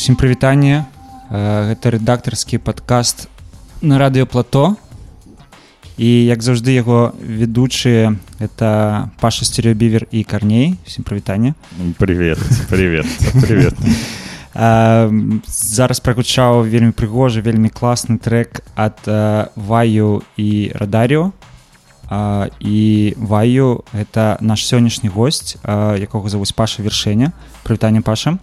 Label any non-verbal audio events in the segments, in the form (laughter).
усім прывітанне гэта рэдактарскі падкаст на радыёплато і як заўжды яго ведучыя это паша стереобівер і карней усім прывітанне привет привет привет (laughs) зараз прагучаў вельмі прыгожы вельмі класны трек ад ваю і радарыо і ваю это наш сённяшні госць якога завуць паша вершэня прывітанне паша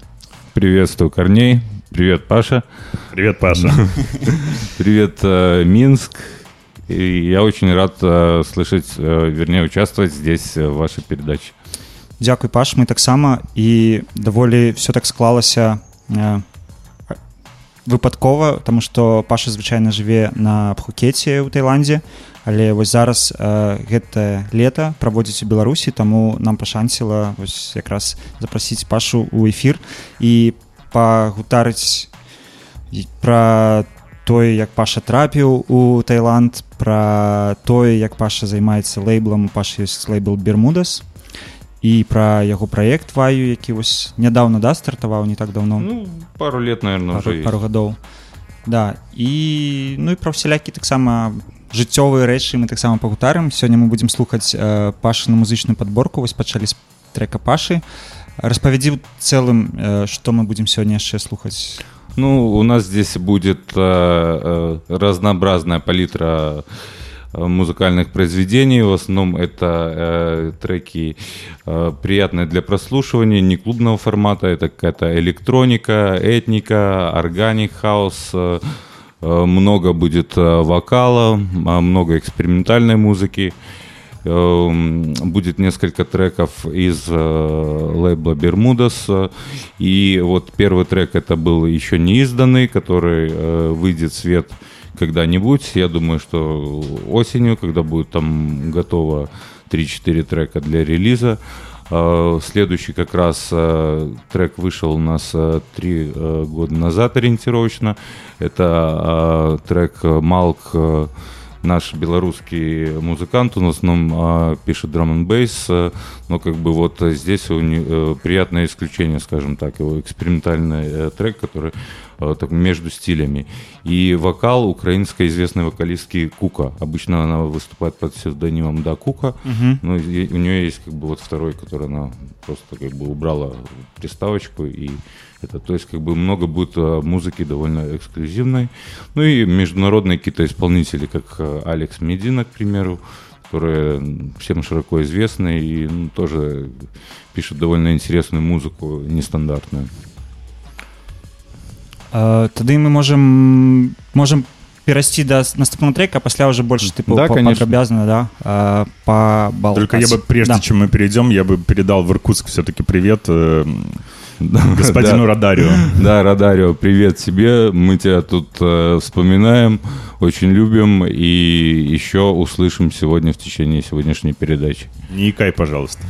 приветствую корней привет паша привет паша (laughs) привет минск и я очень рад слышать вернее участвовать здесь в вашей передаче Дякуй паш мы таксама і даволі все так склалася выпадкова тому что паша звычайна жыве на пхукеце ў таиландзе але вось зараз э, гэта лета праводзіць у беларусі таму нам пашанціла вось якраз запрасіць пашу ў эфір і пагутарыць пра тое як паша трапіў у таиланд пра тое як паша займаецца лейблам. Паш ёсць лейбл бермудас і пра яго праект ваю які вось нядаўна да стартаваў не так давно? Ну, пару лет наверное пару, пару гадоў. Да і ну і пра всялякі таксама жыццёвыя рэчы мы таксама пагутарым сёння мы будзем слухаць э, пашы на музычную подборку вось пачалі з трека пашы распавядзі цэлым э, што мы будзем сёння яшчэ слухаць ну у нас здесь будет э, э, разнообразная палітра э, Э, музыкальных произведений. В основном это э, треки э, приятные для прослушивания, не клубного формата. Это какая-то электроника, этника, органик хаус. Э, э, много будет э, вокала, много экспериментальной музыки. Э, будет несколько треков из э, лейбла Бермудас. И вот первый трек это был еще не изданный, который э, выйдет в свет когда-нибудь. Я думаю, что осенью, когда будет там готово 3-4 трека для релиза. А, следующий как раз а, трек вышел у нас а, три года назад ориентировочно. Это трек «Малк» наш белорусский музыкант, он в основном э, пишет драм н бейс, э, но как бы вот здесь у э, приятное исключение, скажем так, его экспериментальный э, трек, который э, так, между стилями. И вокал украинской известной вокалистки Кука. Обычно она выступает под псевдонимом Да Кука, uh-huh. но у нее есть как бы вот второй, который она просто как бы убрала приставочку и это, то есть, как бы много будет э, музыки довольно эксклюзивной. Ну и международные какие-то исполнители, как э, Алекс Медина, к примеру, которые всем широко известны и ну, тоже пишут довольно интересную музыку, нестандартную. А, Тады мы можем можем перайсці да наступного трека пасля уже больше типа да, обязана да а, по только я бы прежде да. чем мы перейдем я бы передал в Иркутск все-таки привет э, господину Радарио. Да, Радарио, привет тебе. Мы тебя тут э, вспоминаем, очень любим и еще услышим сегодня в течение сегодняшней передачи. Не икай, пожалуйста.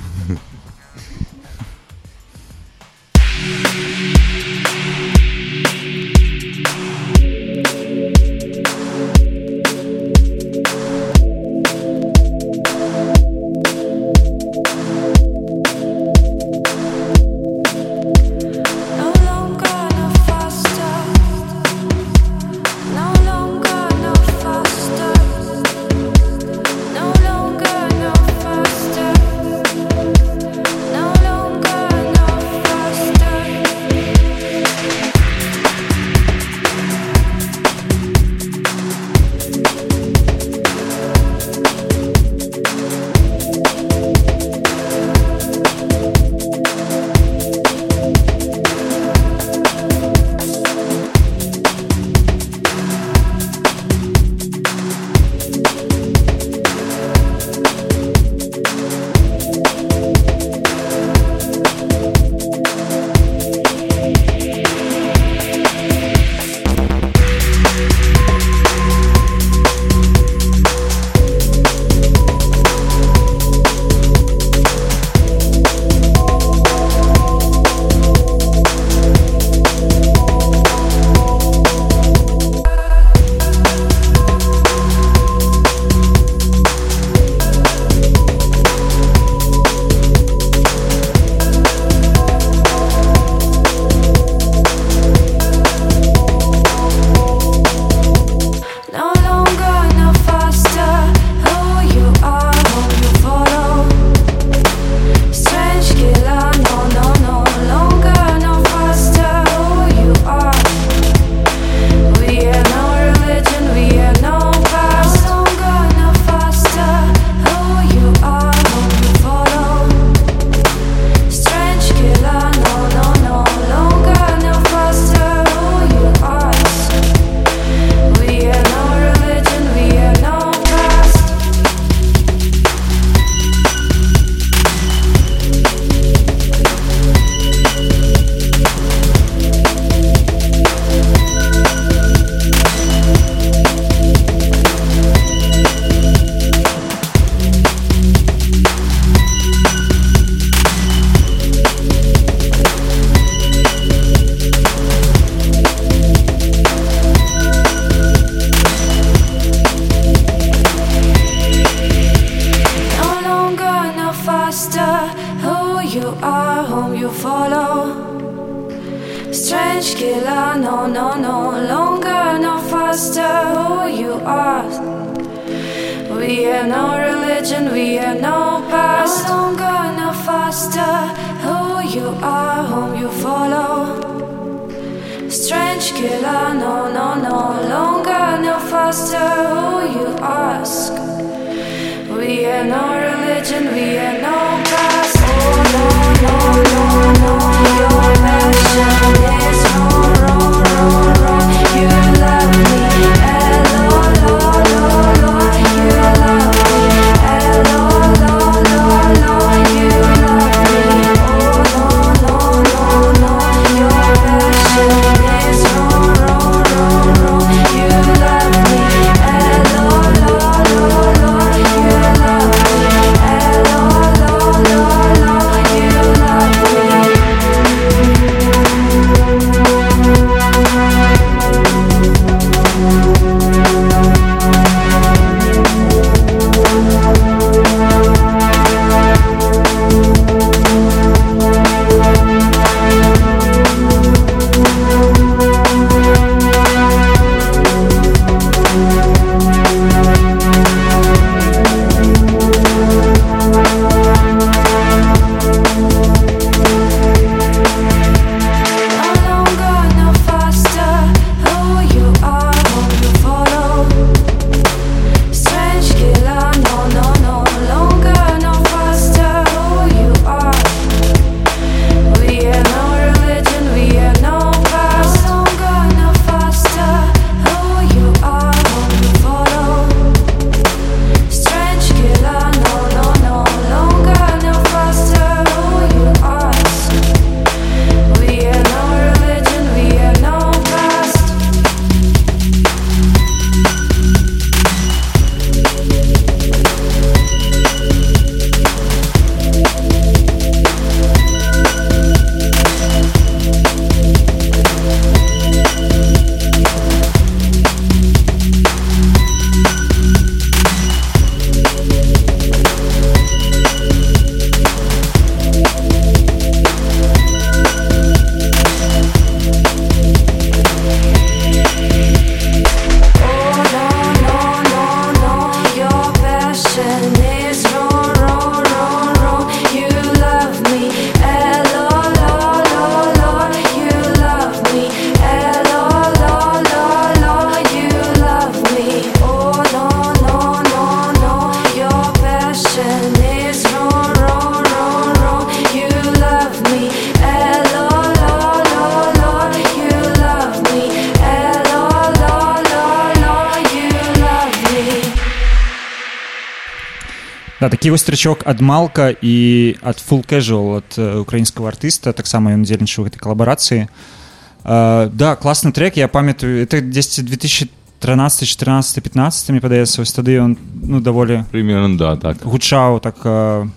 Да, такі вось трычок ад малка і ад full casual ад э, украінскага артыста таксама ён удзельнічаў у гэтай калабарацыі э, да класны трек я памятаю это 10 2013 14 15 мне падаецца вось тады ён ну даволі Примерно, да, так. гучаў так э,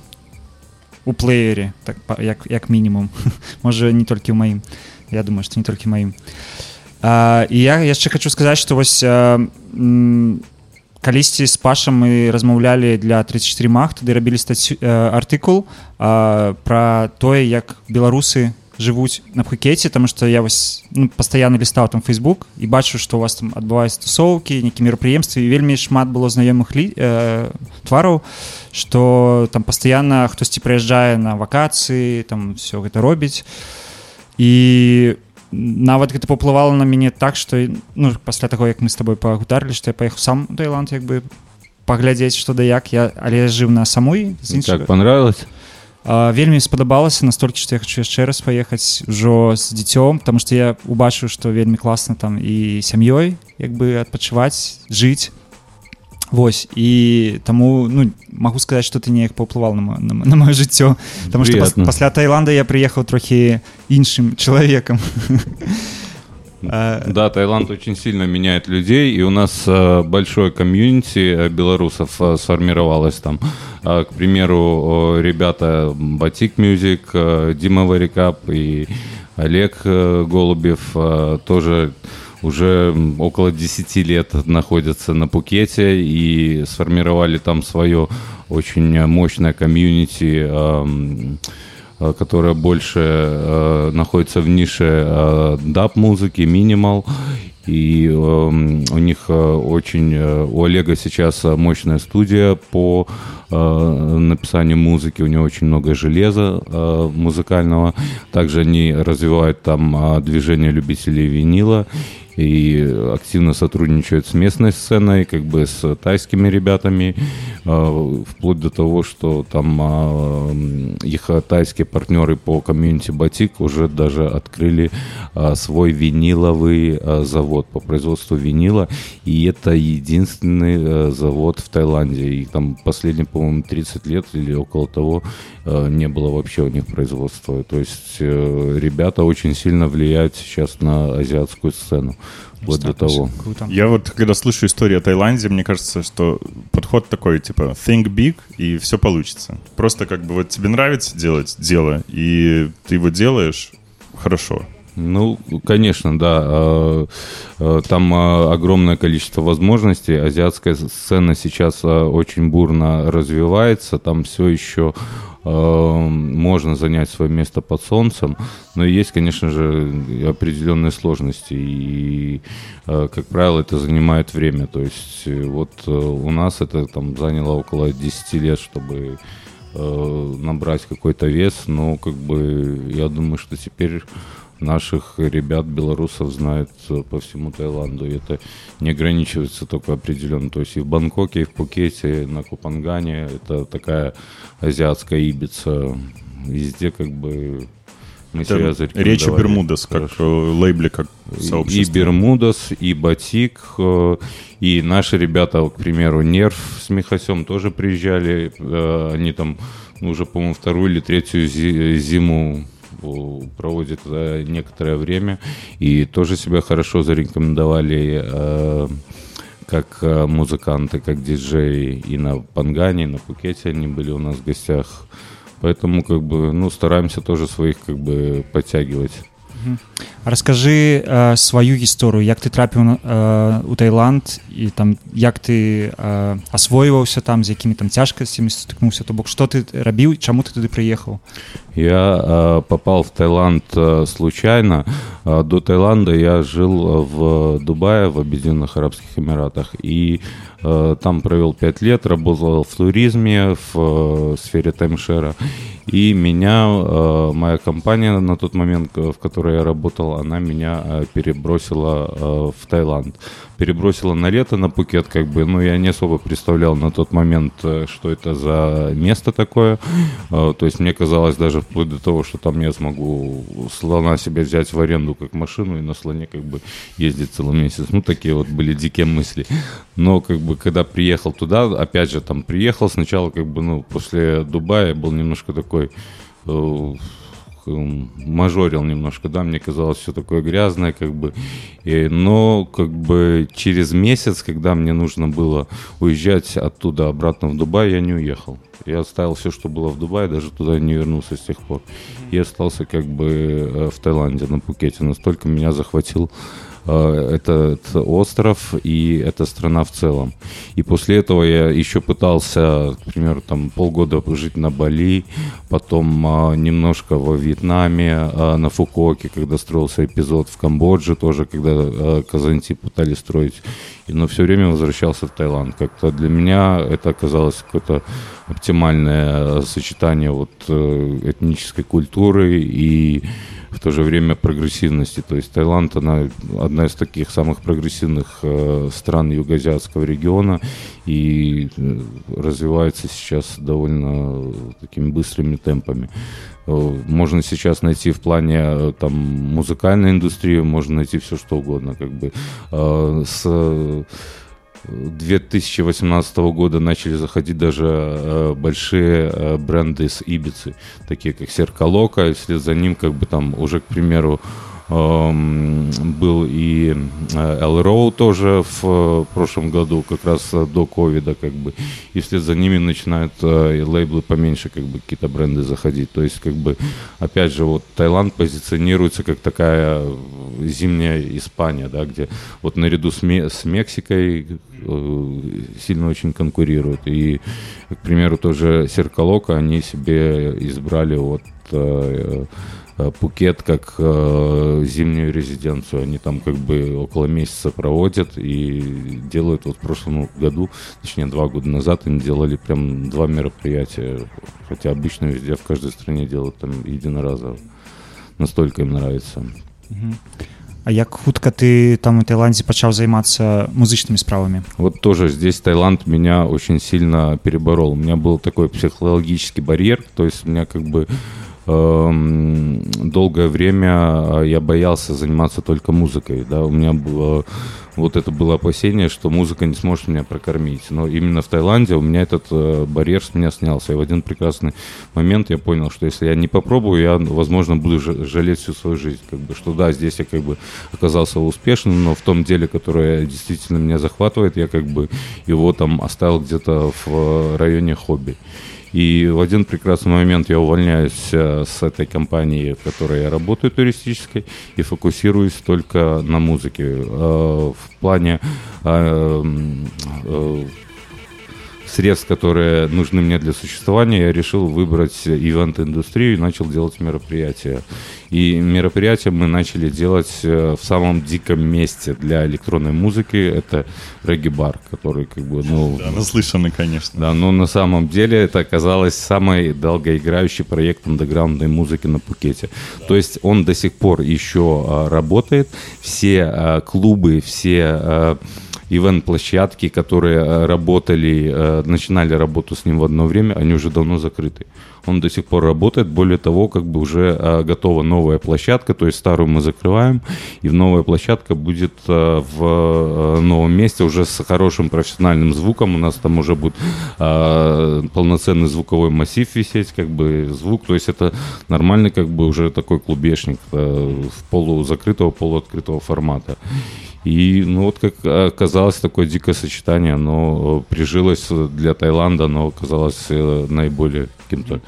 у плеере так па- як, як мінімум (laughs) можа не толькі ў маім я думаю што не толькі маім а, і я яшчэ хочу сказаць што вось а, м, калісьці з пашам мы размаўлялі для 34 мах тады рабілі стацю э, артыкул а, пра тое як беларусы жывуць на пхукеце тому что я вось ну, пастаянна лістаў там Facebook і бачу што у вас там адбываюць тусоўкі нейкі мерапрыемствы і вельмі шмат было знаёмых лі э, твараў што там пастаянна хтосьці прыязджае на вакацыі там все гэта робіць і нават гэта паўплывала на мяне так што ну пасля таго як мы з табой пагутарылі што я паехаў сам у Таиланд як бы паглядзець што да як я але я жыў на самой з іншага Как понравилось? А, вельмі спадабалася настолькі што я хочу яшчэ раз паехаць ужо з дзіцём потому что я убачыў што вельмі класна там і сям'ёй як бы адпачываць жыць Вось і таму ну магу сказаць што ты неяк паўплывал на, мо- на, мо- на маё жыццё потому что пас, Приятно. пасля Таиланда я прыехаў трохі іншым чалавекам А, Да, Таиланд очень сильно меняет людей, и у нас э, большое комьюнити э, белорусов э, сформировалось там. Э, к примеру, э, ребята Батик Мюзик, э, Дима Варикап и Олег э, Голубев э, тоже уже около 10 лет находятся на Пукете и сформировали там свое очень мощное комьюнити, которое больше находится в нише даб-музыки, минимал. И э, у них э, очень, э, у Олега сейчас мощная студия по э, написанию музыки, у него очень много железа э, музыкального. Также они развивают там э, движение любителей винила и активно сотрудничают с местной сценой, как бы с тайскими ребятами, э, вплоть до того, что там э, их тайские партнеры по комьюнити Батик уже даже открыли э, свой виниловый завод по производству винила, и это единственный завод в Таиланде, и там последние, по-моему, 30 лет или около того не было вообще у них производства. То есть ребята очень сильно влияют сейчас на азиатскую сцену вот до того. Круто. Я вот, когда слышу историю о Таиланде, мне кажется, что подход такой, типа, think big, и все получится. Просто как бы вот тебе нравится делать дело, и ты его делаешь хорошо. Ну, конечно, да. А, а, там а, огромное количество возможностей. Азиатская сцена сейчас очень бурно развивается. Там все еще можно занять свое место под солнцем, но есть, конечно же, определенные сложности, и, э, как правило, это занимает время. То есть э, вот э, у нас это там заняло около 10 лет, чтобы набрать какой-то вес, но как бы я думаю, что теперь наших ребят, белорусов знают э, по всему Таиланду. И это не ограничивается только определенно. То есть и в Бангкоке, и в Пукете, на Купангане это такая азиатская ибица. Везде как бы мы это себя Речь о Бермудас, как э, лейбле, как сообщество. И Бермудас, и Батик, э, и наши ребята, к примеру, Нерв с Михасем тоже приезжали. Они там уже, по-моему, вторую или третью зиму проводит э, некоторое время и тоже себя хорошо зарекомендовали э, как э, музыканты, как диджеи и на Пангане, и на Пукете они были у нас в гостях. Поэтому как бы, ну, стараемся тоже своих как бы подтягивать. Раскажы э, сваю гісторыю як ты трапіў э, у Таиланд і там як ты э, асвойваўся там з якімі там цяжкасцямі стыкнуўся то бок что ты рабіў чаму ты туды прыехаў Я э, попал в Таиланд э, случайно. Э, до Таиланда я жил в Дубае в Объединенных Арабских Эмиратах. И э, там провел пять лет работал в туризме в э, сфере таймшера. И меня, э, моя компания на тот момент, в которой я работал, она меня э, перебросила э, в Таиланд перебросила на лето на Пукет, как бы, ну, я не особо представлял на тот момент, э, что это за место такое. Э, то есть мне казалось даже вплоть до того, что там я смогу слона себе взять в аренду как машину и на слоне как бы ездить целый месяц. Ну, такие вот были дикие мысли. Но как бы, когда приехал туда, опять же, там приехал сначала, как бы, ну, после Дубая был немножко такой э, мажорил немножко, да, мне казалось все такое грязное, как бы, и, но как бы через месяц, когда мне нужно было уезжать оттуда обратно в Дубай, я не уехал. Я оставил все, что было в Дубае, даже туда не вернулся с тех пор. И остался как бы э, в Таиланде, на Пукете. Настолько меня захватил этот остров и эта страна в целом. И после этого я еще пытался, к примеру, там полгода жить на Бали, потом а, немножко во Вьетнаме, а, на Фукуоке, когда строился эпизод в Камбодже тоже, когда а, Казанти пытались строить. Но все время возвращался в Таиланд. Как-то для меня это оказалось какое-то оптимальное сочетание вот э, этнической культуры и в то же время прогрессивности. То есть Таиланд, она одна из таких самых прогрессивных э, стран юго-азиатского региона и э, развивается сейчас довольно такими быстрыми темпами. Э, можно сейчас найти в плане там музыкальной индустрии, можно найти все что угодно, как бы с 2018 года начали заходить даже э, большие э, бренды с Ибицы, такие как Серкалока, и вслед за ним как бы там уже, к примеру, был и Эл Роу тоже в э, прошлом году, как раз э, до ковида, как бы. И вслед за ними начинают э, лейблы поменьше, как бы, какие-то бренды заходить. То есть, как бы, опять же, вот Таиланд позиционируется как такая зимняя Испания, да, где вот наряду с, с Мексикой сильно очень конкурируют. И, к примеру, тоже Серкалока они себе избрали вот Э, Пукет как э, зимнюю резиденцию. Они там как бы около месяца проводят и делают вот в прошлом году, точнее два года назад они делали прям два мероприятия. Хотя обычно везде в каждой стране делают там единоразово. Настолько им нравится. А як хутка ты там у Таиланде пачаў займацца музычными справами? Вот тоже здесь Таиланд меня очень сильно переборол. У меня был такой психологический барьер, то есть у меня как бы долгое время а, я боялся заниматься только музыкой. Да? У меня было вот это было опасение, что музыка не сможет меня прокормить. Но именно в Таиланде у меня этот э, барьер с меня снялся. И в один прекрасный момент я понял, что если я не попробую, я, возможно, буду жалеть всю свою жизнь. Как бы, что да, здесь я как бы оказался успешным, но в том деле, которое действительно меня захватывает, я как бы его там оставил где-то в э, районе хобби. И в один прекрасный момент я увольняюсь э, с этой компании, в которой я работаю туристической, и фокусируюсь только на музыке. Э, в плане э, средств, которые нужны мне для существования, я решил выбрать ивент-индустрию и начал делать мероприятия. И мероприятия мы начали делать э, в самом диком месте для электронной музыки. Это регги-бар, который как бы, ну... Да, наслышанный, конечно. Да, но на самом деле это оказалось самый долгоиграющий проект андеграундной музыки на Пукете. Да. То есть он до сих пор еще а, работает. Все а, клубы, все... А, ивент-площадки, которые э, работали, э, начинали работу с ним в одно время, они уже давно закрыты. Он до сих пор работает, более того, как бы уже э, готова новая площадка, то есть старую мы закрываем, и новая площадка будет в новом месте уже с хорошим профессиональным звуком, у нас там уже будет полноценный звуковой массив висеть, как бы звук, то есть это нормальный как бы уже такой клубешник в полузакрытого, полуоткрытого формата. И, ну, вот как оказалось, такое дикое сочетание, оно прижилось для Таиланда, оно оказалось э, наиболее каким-то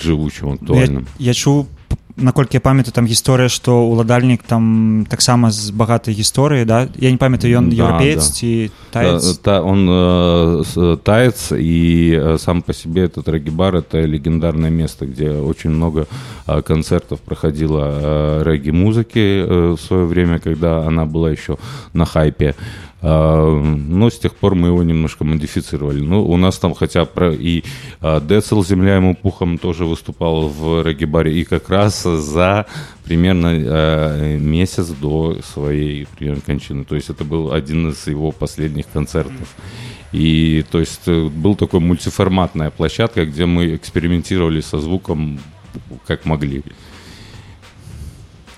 живучим, актуальным. Я, я чуў наколькі я памятаю там гісторыя што ўладальнік там таксама з багатай гісторыі да я не памятаю ён да, еўрапеец да. ці таец да, та, он э, таец и э, сам по себе этот регги-бар это легендарное место где очень много э, концертов проходило э, регги-музыки э, в свое время когда она была еще на хайпе а, но с тех пор мы его немножко модифицировали. Ну, у нас там хотя бы и а, Децл «Земля ему пухом» тоже выступал в регги-баре, и как раз за примерно а, месяц до своей примерно, кончины. То есть это был один из его последних концертов. И то есть э, был такой мультиформатная площадка, где мы экспериментировали со звуком как могли.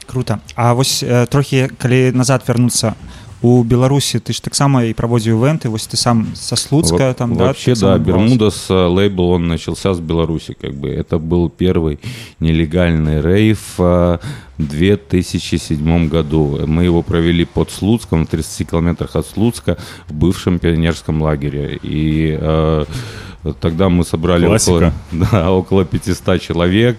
Круто. А вот э, трохи, калі назад вернуться у беларусі ты ж таксама і праводзіў ивенты вось ты сам со слуцка вот, там вообще да, да бермудас э, лейбл он начался с беларуси как бы это был первый нелегальный рейв э, в 2007 году мы его провели под слуцком в 30 километрах от слуцка в бывшем пионерском лагере и э, Тогда мы собрали около, (laughs) да, около 500 человек,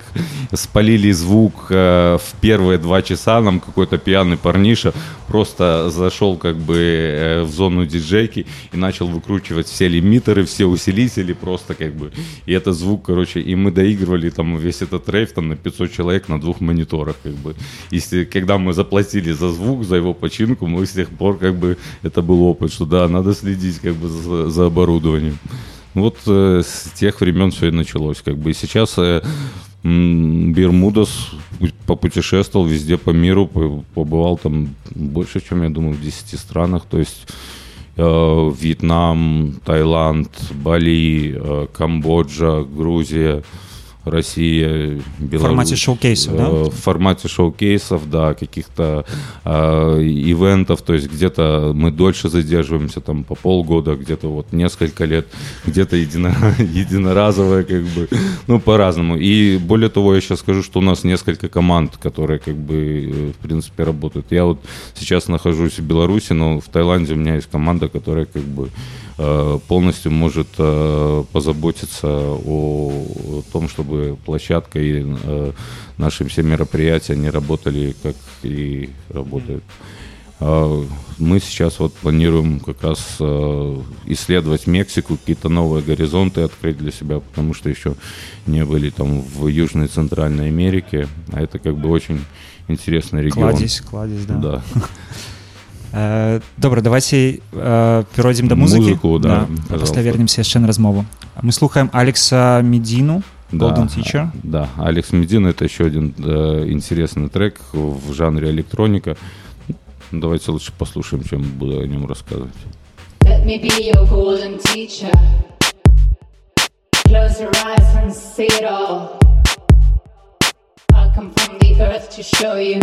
спалили звук э, в первые два часа. Нам какой-то пьяный парниша просто зашел как бы э, в зону диджейки и начал выкручивать все лимитеры, все усилители просто как бы. И этот звук, короче, и мы доигрывали там весь этот рейв там на 500 человек на двух мониторах как бы. И когда мы заплатили за звук, за его починку, мы с тех пор как бы это был опыт, что да, надо следить как бы за, за оборудованием. Вот э, с тех времен все и началось. Как бы и сейчас э, Бермудас попутешествовал везде по миру, побывал там больше, чем я думаю, в 10 странах. То есть э, Вьетнам, Таиланд, Бали, э, Камбоджа, Грузия, Россия, Беларусь. В формате шоу-кейсов, да? В формате шоу-кейсов, да, каких-то э, ивентов, то есть где-то мы дольше задерживаемся, там по полгода, где-то вот несколько лет, где-то едино, (laughs) единоразовое, как бы, ну, по-разному. И более того, я сейчас скажу, что у нас несколько команд, которые, как бы, в принципе, работают. Я вот сейчас нахожусь в Беларуси, но в Таиланде у меня есть команда, которая, как бы, Э, полностью может э, позаботиться о том, чтобы площадка и э, наши все мероприятия не работали, как и работают. А мы сейчас вот планируем как раз исследовать Мексику, какие-то новые горизонты открыть для себя, потому что еще не были там в Южной и Центральной Америке, а это как бы очень интересный регион. Кладезь, кладезь, да. Да. (laughs) Э, добра давайте э, перайдзем да музыкі музыку да, да пасля вернемся яшчэ на размову. Мы слухаем алекса медину да, Teacher. да. Алекс медин это еще один э, интересный трек в жанре электроника. Давайте лучше послушаем чем буду о нем рассказывать. Let me be your golden teacher. Close your eyes and see it all. I'll come from the earth to show you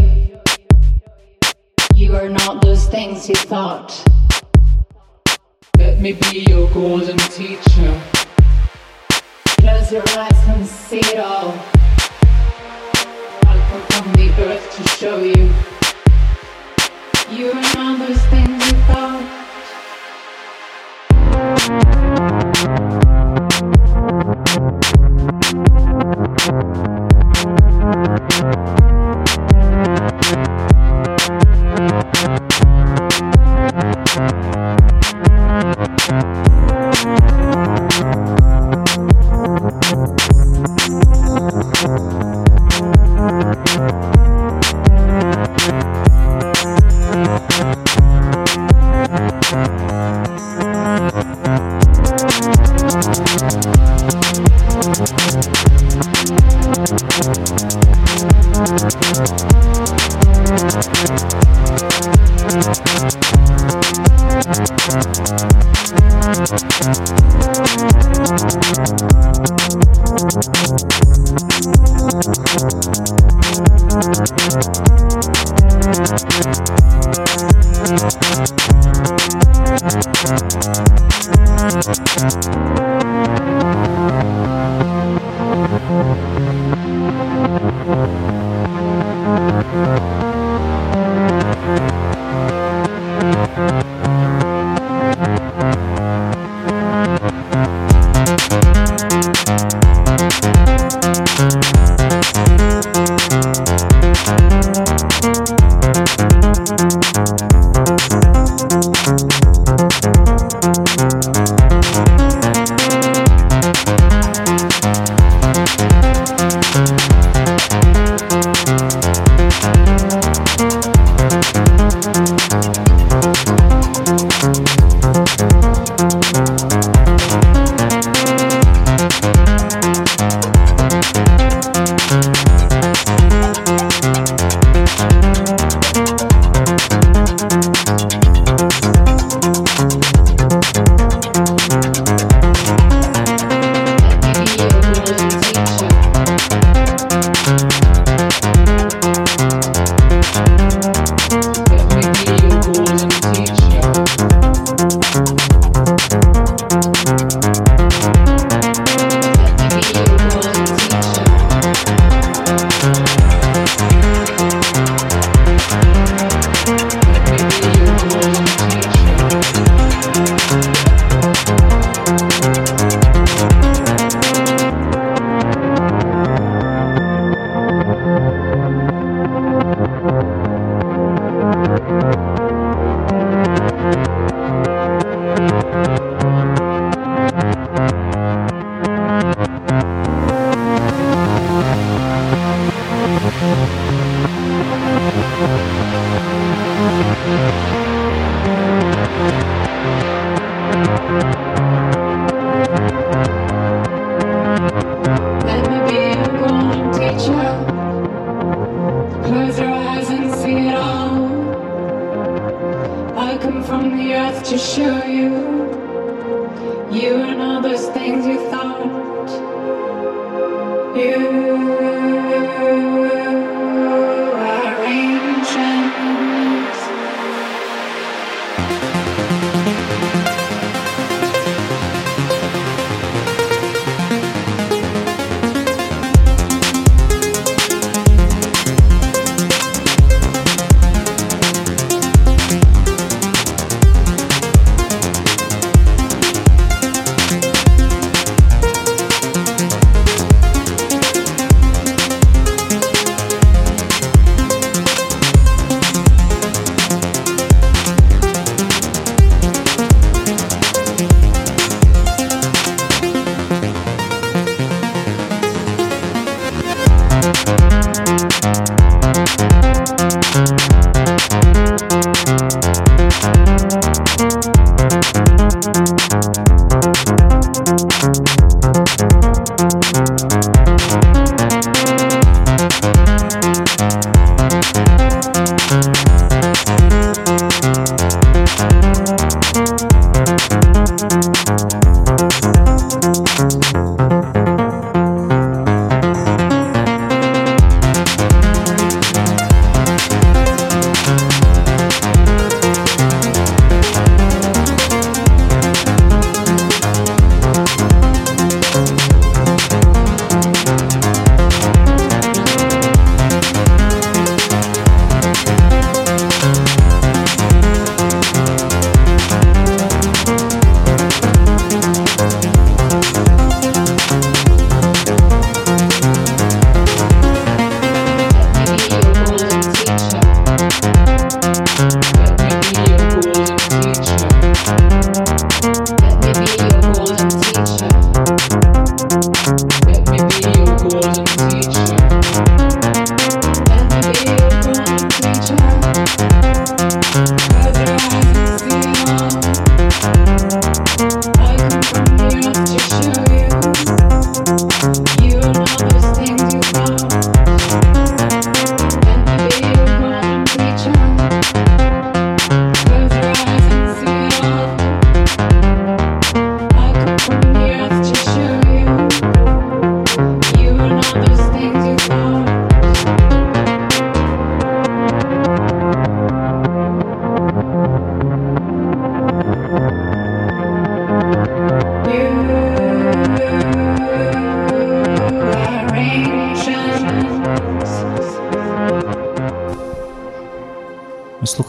You are not those things you thought. Let me be your golden teacher. Close your eyes and see it all. I'll come from the earth to show you. You are not those things you thought.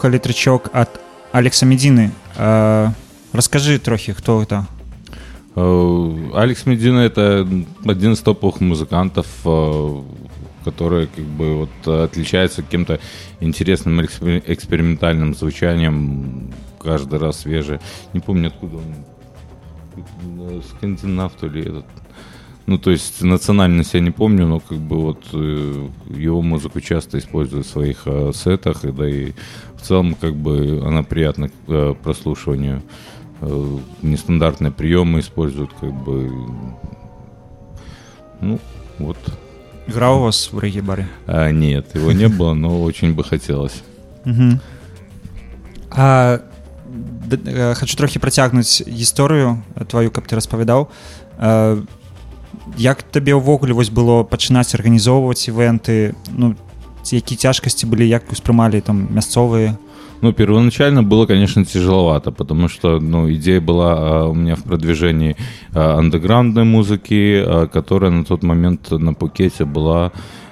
Слухали трычок ад алекса медзіны расскажы трохі хто гэта Э, Алекс Медина это один из топовых музыкантов, э, который как бы вот отличается каким-то интересным экспер- экспериментальным звучанием, каждый раз свежее. Не помню откуда он, скандинав то ли этот. Ну, то есть национальность я не помню, но как бы вот э, его музыку часто используют в своих э, сетах, и да и в целом как бы она приятна к э, прослушиванию. Э, нестандартные приемы используют, как бы. Ну, вот. граў у вас в рэгі-бары А, нет, его не было, но очень бы хотелось. Мгм. А, д- э, хочу трохі працягнуць гісторыю э, твою каб ты распавядаў А, як табе ўвогуле вось было пачынаць арганізоўваць івенты ну ці які цяжкасці былі як успрымалі там мясцовыя Ну, первоначально было, конечно, тяжеловато, потому что, ну, идея была а, у меня в продвижении а, андеграундной музыки, а, которая на тот момент на Пукете была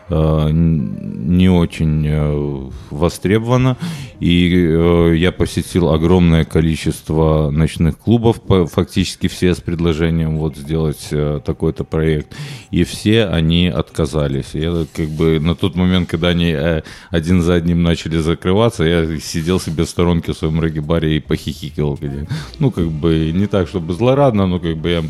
а, н- не очень э, востребована. И э, я посетил огромное количество ночных клубов, по- фактически все с предложением вот сделать э, такой-то проект. И все они отказались. Я как бы на тот момент, когда они э, один за одним начали закрываться, я сидел себе в сторонке в своем регги-баре и похихикал. где- Ну, как бы не так, чтобы злорадно, но как бы я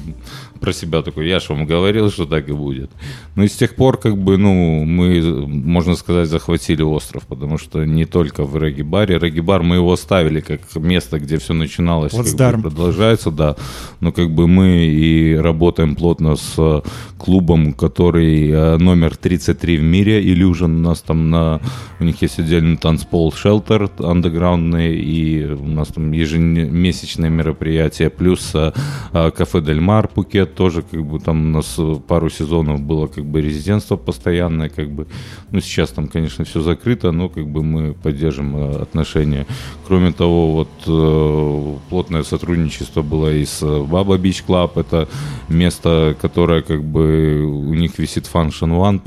про себя такой, я же вам говорил, что так и будет. Ну и с тех пор, как бы, ну, мы, можно сказать, захватили остров, потому что не только в регги-баре. Регги-бар мы его оставили как место, где все начиналось, Вот как бы продолжается, да. Но как бы мы и работаем плотно с э, клубом, который э, номер 33 в мире, Illusion. У нас там на... У них есть отдельный танцпол Shelter андеграундный, и у нас там ежемесячные мероприятия, плюс э, э, кафе Дель Мар Пукет тоже, как бы там у нас пару сезонов было как бы резидентство постоянное, как бы, ну сейчас там, конечно, все закрыто, но как бы мы поддержим отношения. Кроме того, вот плотное сотрудничество было и с Baba Beach Club, это место, которое как бы у них висит Function-One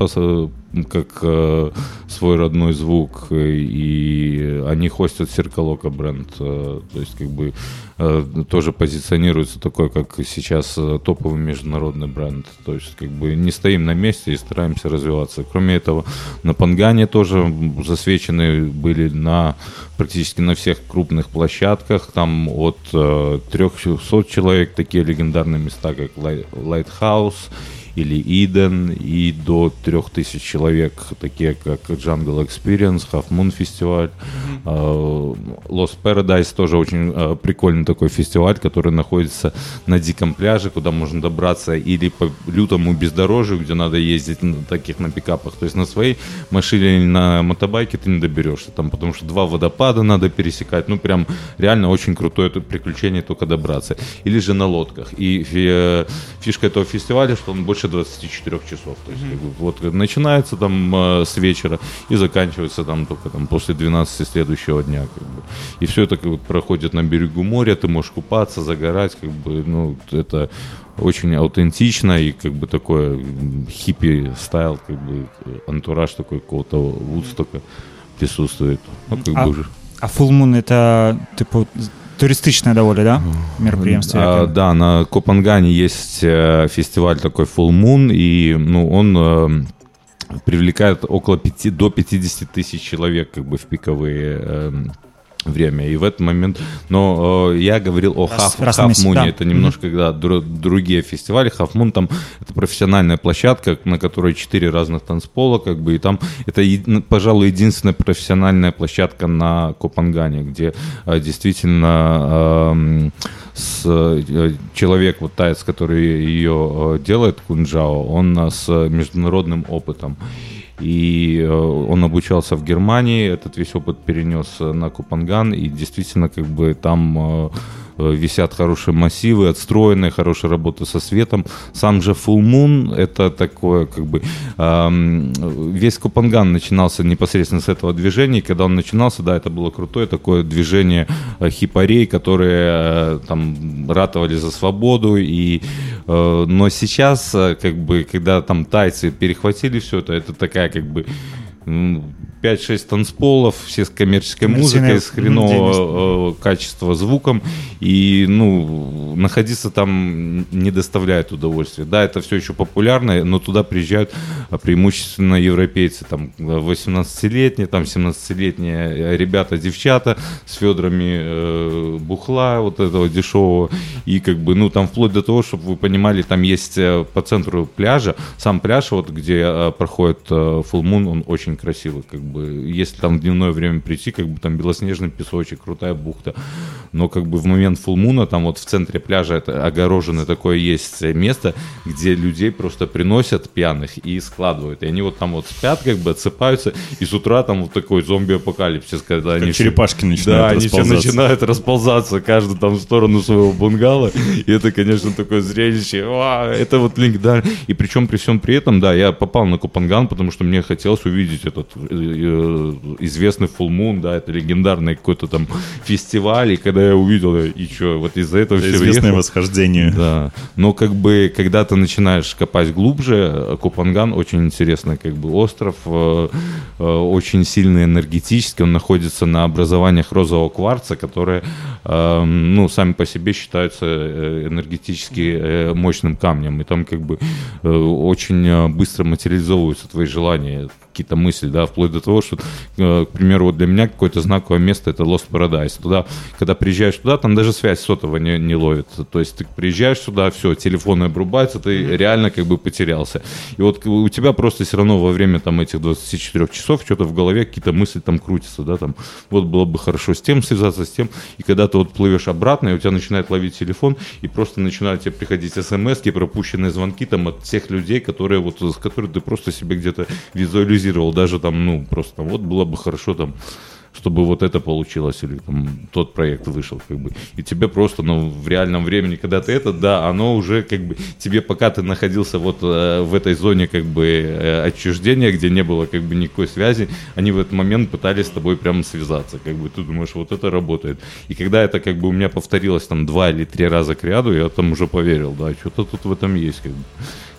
как э, свой родной звук, и они хостят Circoloco бренд, э, то есть как бы э, тоже позиционируется такой, как сейчас э, топовый международный бренд, то есть как бы не стоим на месте и стараемся развиваться. Кроме этого, на Пангане тоже засвечены были на практически на всех крупных площадках, там от э, 300 человек, такие легендарные места, как Lighthouse, или Иден, и до 3000 человек, такие как Jungle Experience, Half Moon фестиваль, э, Lost Paradise тоже очень э, прикольный такой фестиваль, который находится на диком пляже, куда можно добраться или по лютому бездорожью, где надо ездить на таких на пикапах, то есть на своей машине или на мотобайке ты не доберешься там, потому что два водопада надо пересекать, ну прям реально очень крутое это приключение только добраться, или же на лодках, и э, фишка этого фестиваля, что он больше 24 часов, то есть как бы, вот начинается там э, с вечера и заканчивается там только там после 12 следующего дня, как бы. и все это как бы проходит на берегу моря, ты можешь купаться, загорать, как бы, ну это очень аутентично и как бы такое хиппи стайл, как бы антураж такой какого-то Вудстока присутствует. Ну, как А- бы уже. А Full Moon это типу туристичное довольно, да? Мероприятие. А, да, на Копангане есть э, фестиваль такой Full Moon, и ну, он э, привлекает около 5, до 50 тысяч человек как бы в пиковые эм, время. И в этот момент... Но э, я говорил о Раз- Half, раз в Half месяц, Moon. да. Это немножко когда дру- другие фестивали. Half Moon там это профессиональная площадка, на которой четыре разных танцпола, как бы, и там это, ну, пожалуй, единственная профессиональная площадка на Копангане, где э, действительно эм, с, э, человек, вот таец, который ее э, делает, Кунджао, он э, с международным опытом. И э, он обучался в Германии, этот весь опыт перенес э, на Купанган, и действительно, как бы там э, висят хорошие массивы, отстроенные, хорошая работа со светом. Сам же Full Moon это такое, как бы весь Купанган начинался непосредственно с этого движения. Когда он начинался, да, это было крутое такое движение э, хипарей, которые э, там ратовали за свободу. И, э, но сейчас, э, как бы, когда там тайцы перехватили все это, это такая как бы 5-6 танцполов, все с коммерческой музыкой, с хренового э, качества звуком, и, ну, находиться там не доставляет удовольствия. Да, это все еще популярно, но туда приезжают а, преимущественно европейцы, там, 18-летние, там, 17-летние ребята, девчата с ведрами э, бухла вот этого дешевого, и, как бы, ну, там, вплоть до того, чтобы вы понимали, там есть э, по центру пляжа, сам пляж, вот, где э, проходит э, Full Moon, он очень красивый, как бы, если там в дневное время прийти, как бы, там белоснежный песочек, крутая бухта, но, как бы, в момент Moon, там, вот, в центре пляжа это огороженное такое есть место, где людей просто приносят пьяных и складывают, и они вот там вот спят, как бы, отсыпаются, и с утра там вот такой зомби-апокалипсис, когда они все- черепашки да, начинают они все начинают расползаться, каждый там в сторону своего бунгало. И это, конечно, такое зрелище. Это вот легендарно. И причем при всем при этом, да, я попал на Купанган, потому что мне хотелось увидеть этот э, э, известный Full Moon, да, это легендарный какой-то там фестиваль. И когда я увидел, и что, вот из-за этого Это все известное восхождение. да, но как бы, когда ты начинаешь копать глубже, Купанган очень интересный как бы остров, э, очень сильный энергетически, он находится на образованиях розового кварца, которые, э, ну, сами по себе считаются энергетически мощным камнем, и там как бы очень быстро материализовываются твои желания, какие-то мысли мысли, да, вплоть до того, что, э, к примеру, вот для меня какое-то знаковое место это Lost Paradise. Туда, когда приезжаешь туда, там даже связь сотового не, не ловит. То есть ты приезжаешь сюда, все, телефоны обрубаются, ты реально как бы потерялся. И вот у тебя просто все равно во время там этих 24 часов что-то в голове, какие-то мысли там крутятся, да, там, вот было бы хорошо с тем связаться, с тем. И когда ты вот плывешь обратно, и у тебя начинает ловить телефон, и просто начинают тебе приходить смс пропущенные звонки там от всех людей, которые вот, с которых ты просто себе где-то визуализировал, даже там, ну, просто вот было бы хорошо там чтобы вот это получилось, или там тот проект вышел, как бы. И тебе просто, ну, в реальном времени, когда ты это, да, оно уже, как бы, тебе, пока ты находился вот э, в этой зоне, как бы, э, отчуждения, где не было, как бы, никакой связи, они в этот момент пытались с тобой прямо связаться, как бы, ты думаешь, вот это работает. И когда это, как бы, у меня повторилось там два или три раза к ряду, я там уже поверил, да, что-то тут в этом есть, как бы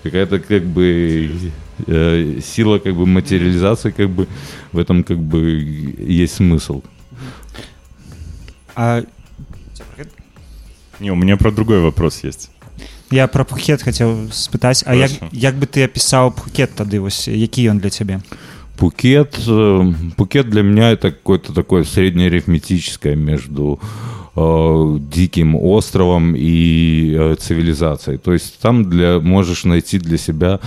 какая-то как бы э, сила как бы материализации как бы в этом как бы есть смысл. А... Не, у меня про другой вопрос есть. Я про пхукет хотел спытаць А як, як бы ты опісаў пхукет тады вось які ён для цябе Пукет, э, Пукет для меня это какое-то такое среднеарифметическое между э, диким островом и э, цивилизацией. То есть там для, можешь найти для себя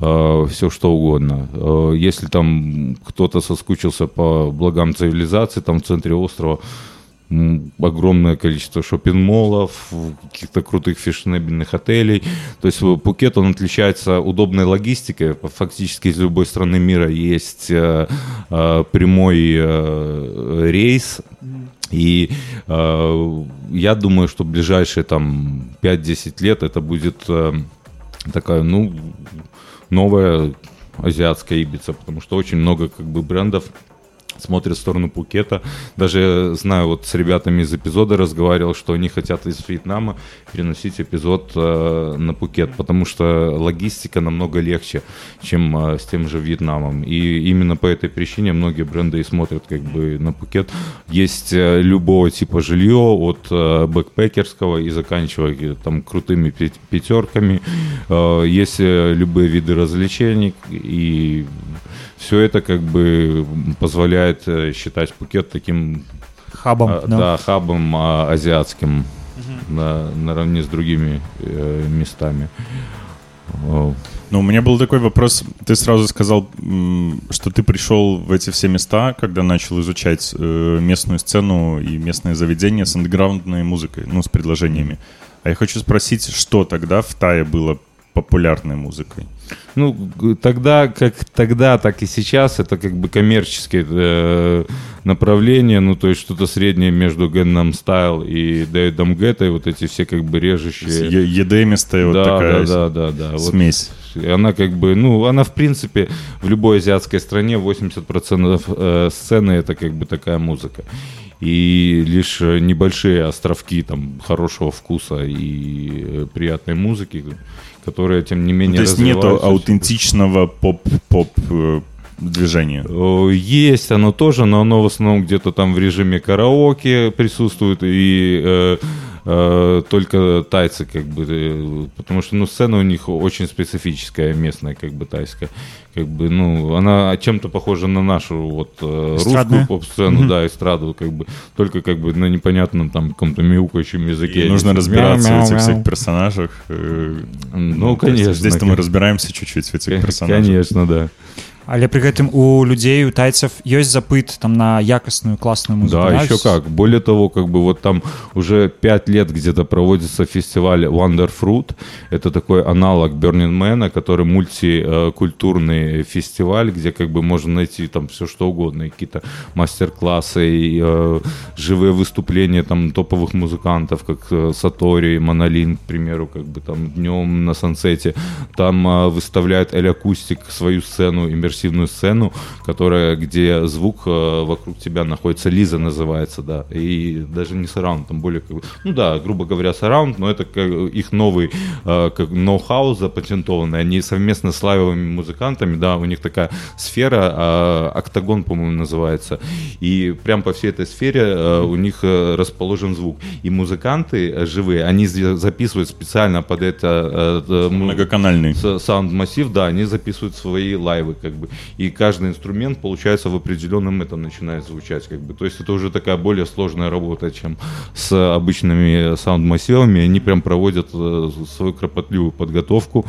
э, все что угодно. Если там кто-то соскучился по благам цивилизации, там в центре острова огромное количество шопинг-молов, каких-то крутых фешенебельных отелей. То есть Пукет, он отличается удобной логистикой. Фактически из любой страны мира есть прямой рейс. И э, я думаю, что ближайшие там 5-10 лет это будет э, такая, ну, новая азиатская Ибица, потому что очень много как бы брендов смотрят в сторону Пукета. Даже знаю, вот с ребятами из эпизода разговаривал, что они хотят из Вьетнама переносить эпизод э, на Пукет, потому что логистика намного легче, чем э, с тем же Вьетнамом. И именно по этой причине многие бренды и смотрят как бы на Пукет. Есть э, любого типа жилье, от э, бэкпекерского и заканчивая э, там крутыми пятерками. Э, есть э, любые виды развлечений и все это как бы позволяет э, считать Пукет таким хабом, а, да. да, хабом а, азиатским угу. на, наравне с другими э, местами. Ну, у меня был такой вопрос. Ты сразу сказал, что ты пришел в эти все места, когда начал изучать э, местную сцену и местное заведение с андеграундной музыкой, ну, с предложениями. А я хочу спросить, что тогда в Тае было популярной музыкой? Ну, тогда, как тогда, так и сейчас, это как бы коммерческое э, направление, ну, то есть что-то среднее между Gangnam Style и Дэвидом Геттой, вот эти все как бы режущие... Едемистая да, вот такая да, да, да, да, смесь. Вот, она как бы, ну, она в принципе в любой азиатской стране 80% э, сцены это как бы такая музыка. И лишь небольшие островки там хорошего вкуса и э, приятной музыки которые, тем не менее, То есть нету аутентичного поп-поп э, движения? Есть оно тоже, но оно в основном где-то там в режиме караоке присутствует, и э, э, только тайцы, как бы, э, потому что, ну, сцена у них очень специфическая, местная, как бы, тайская как бы, ну, она чем-то похожа на нашу вот э, русскую поп-сцену, mm-hmm. да, эстраду, как бы, только как бы на непонятном там каком-то мяукающем языке. И нужно разбираться в этих всех персонажах. Э, ну, ну конечно. Здесь-то мы разбираемся чуть-чуть в этих (laughs) персонажах. Конечно, да. Але при гэтым у людзей у тайцев ёсць запыт там на якостную классную музыку да еще как. Более того как бы вот там уже пять лет где-то проводится фестиваль Wonder Fruit. Это такой аналог Burning Man который мультикультурный фестиваль где как бы можно найти там все что угодно. Какие-то мастер-классы э, живые выступления там топовых музыкантов как э, Сатори Монолин к примеру как бы там днем на сансете. Там э, выставляют эль акустик свою сцену иммерсивную иммерсивную сцену, которая, где звук э, вокруг тебя находится, Лиза называется, да, и даже не сараунд, там более, ну да, грубо говоря, сараунд, но это как их новый э, как ноу-хау запатентованный, они совместно с лайвовыми музыкантами, да, у них такая сфера, э, октагон, по-моему, называется, и прям по всей этой сфере у них расположен звук, и музыканты живые, они записывают специально под это многоканальный. саунд-массив, да, они записывают свои лайвы, как бы, бы, и каждый инструмент, получается, в определенном этом начинает звучать, как бы. То есть это уже такая более сложная работа, чем с обычными саунд-массивами. Они прям проводят э, свою кропотливую подготовку,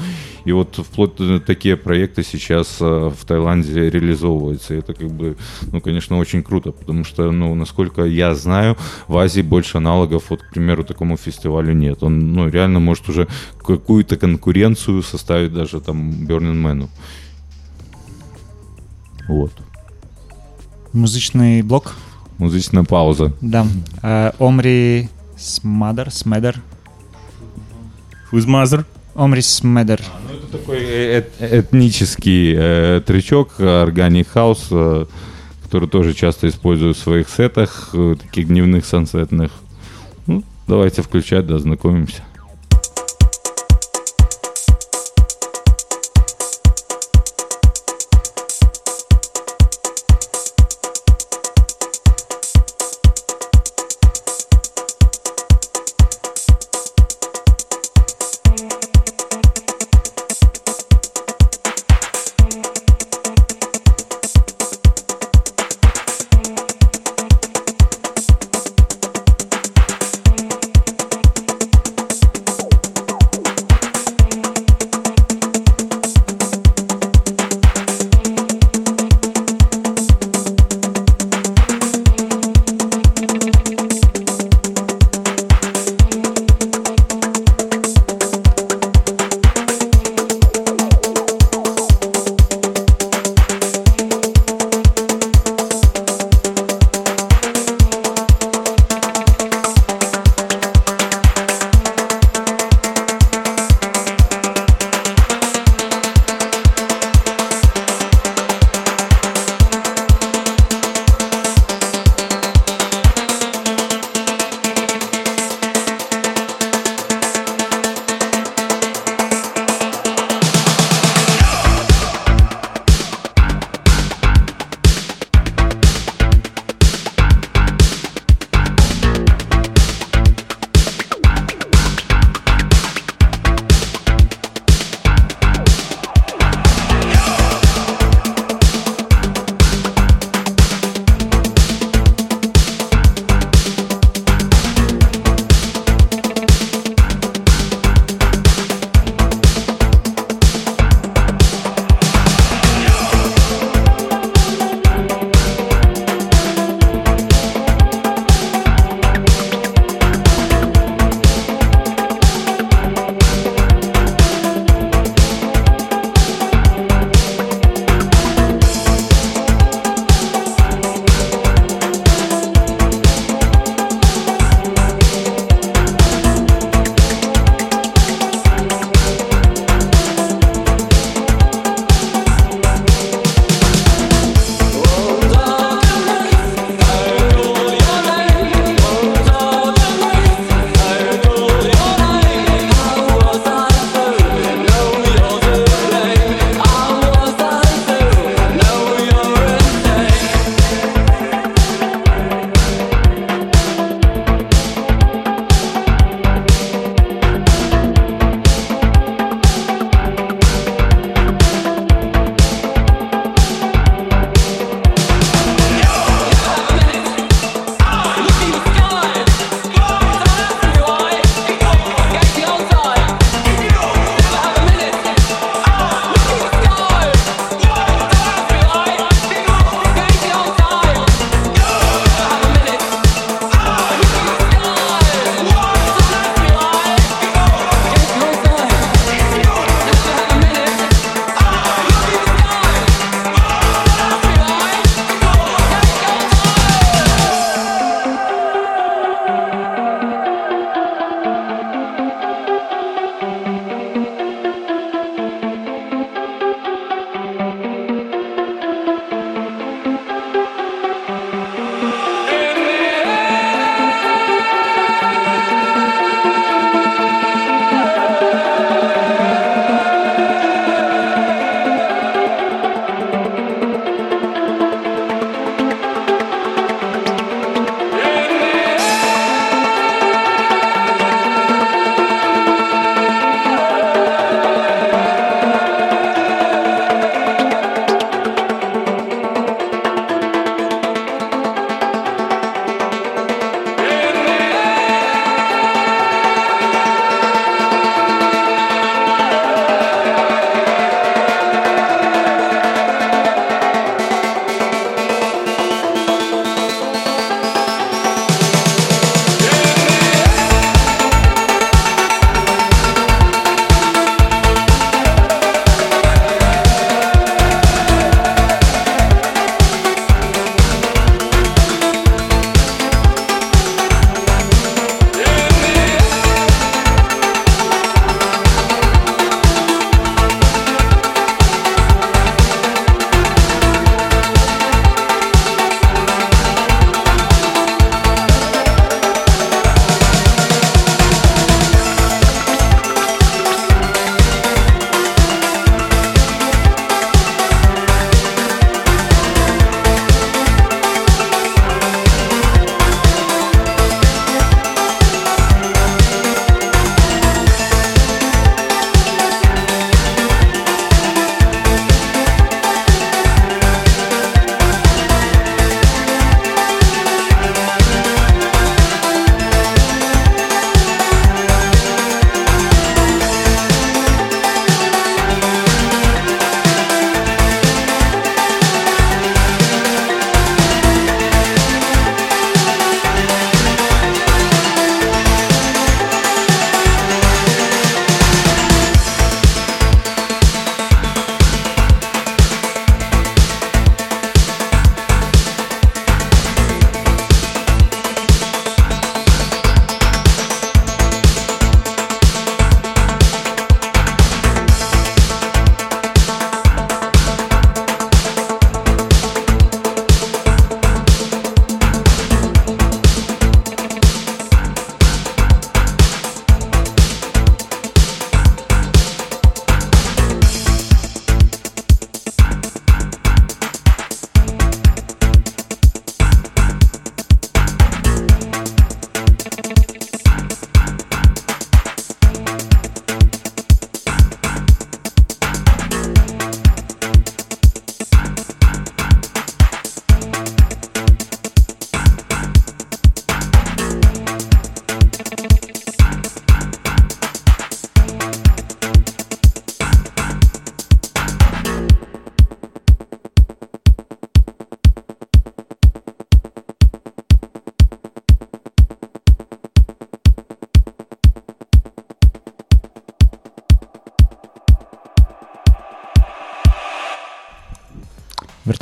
и вот вплоть до такие проекты сейчас э, в Таиланде реализовываются. И это как бы, ну, конечно, очень круто, потому что, ну, насколько я знаю, в Азии больше аналогов, вот, к примеру, такому фестивалю нет. Он, ну, реально может уже какую-то конкуренцию составить даже там Burning Man. Вот. Музычный блок. Музычная пауза. Да. Э, Омри Смадер, Смедер. Who's mother? Омри Смедер. Ну, это такой э- э- этнический э, трючок, органик хаус, э, который тоже часто использую в своих сетах, э, таких дневных сансетных. Ну, давайте включать, да, знакомимся.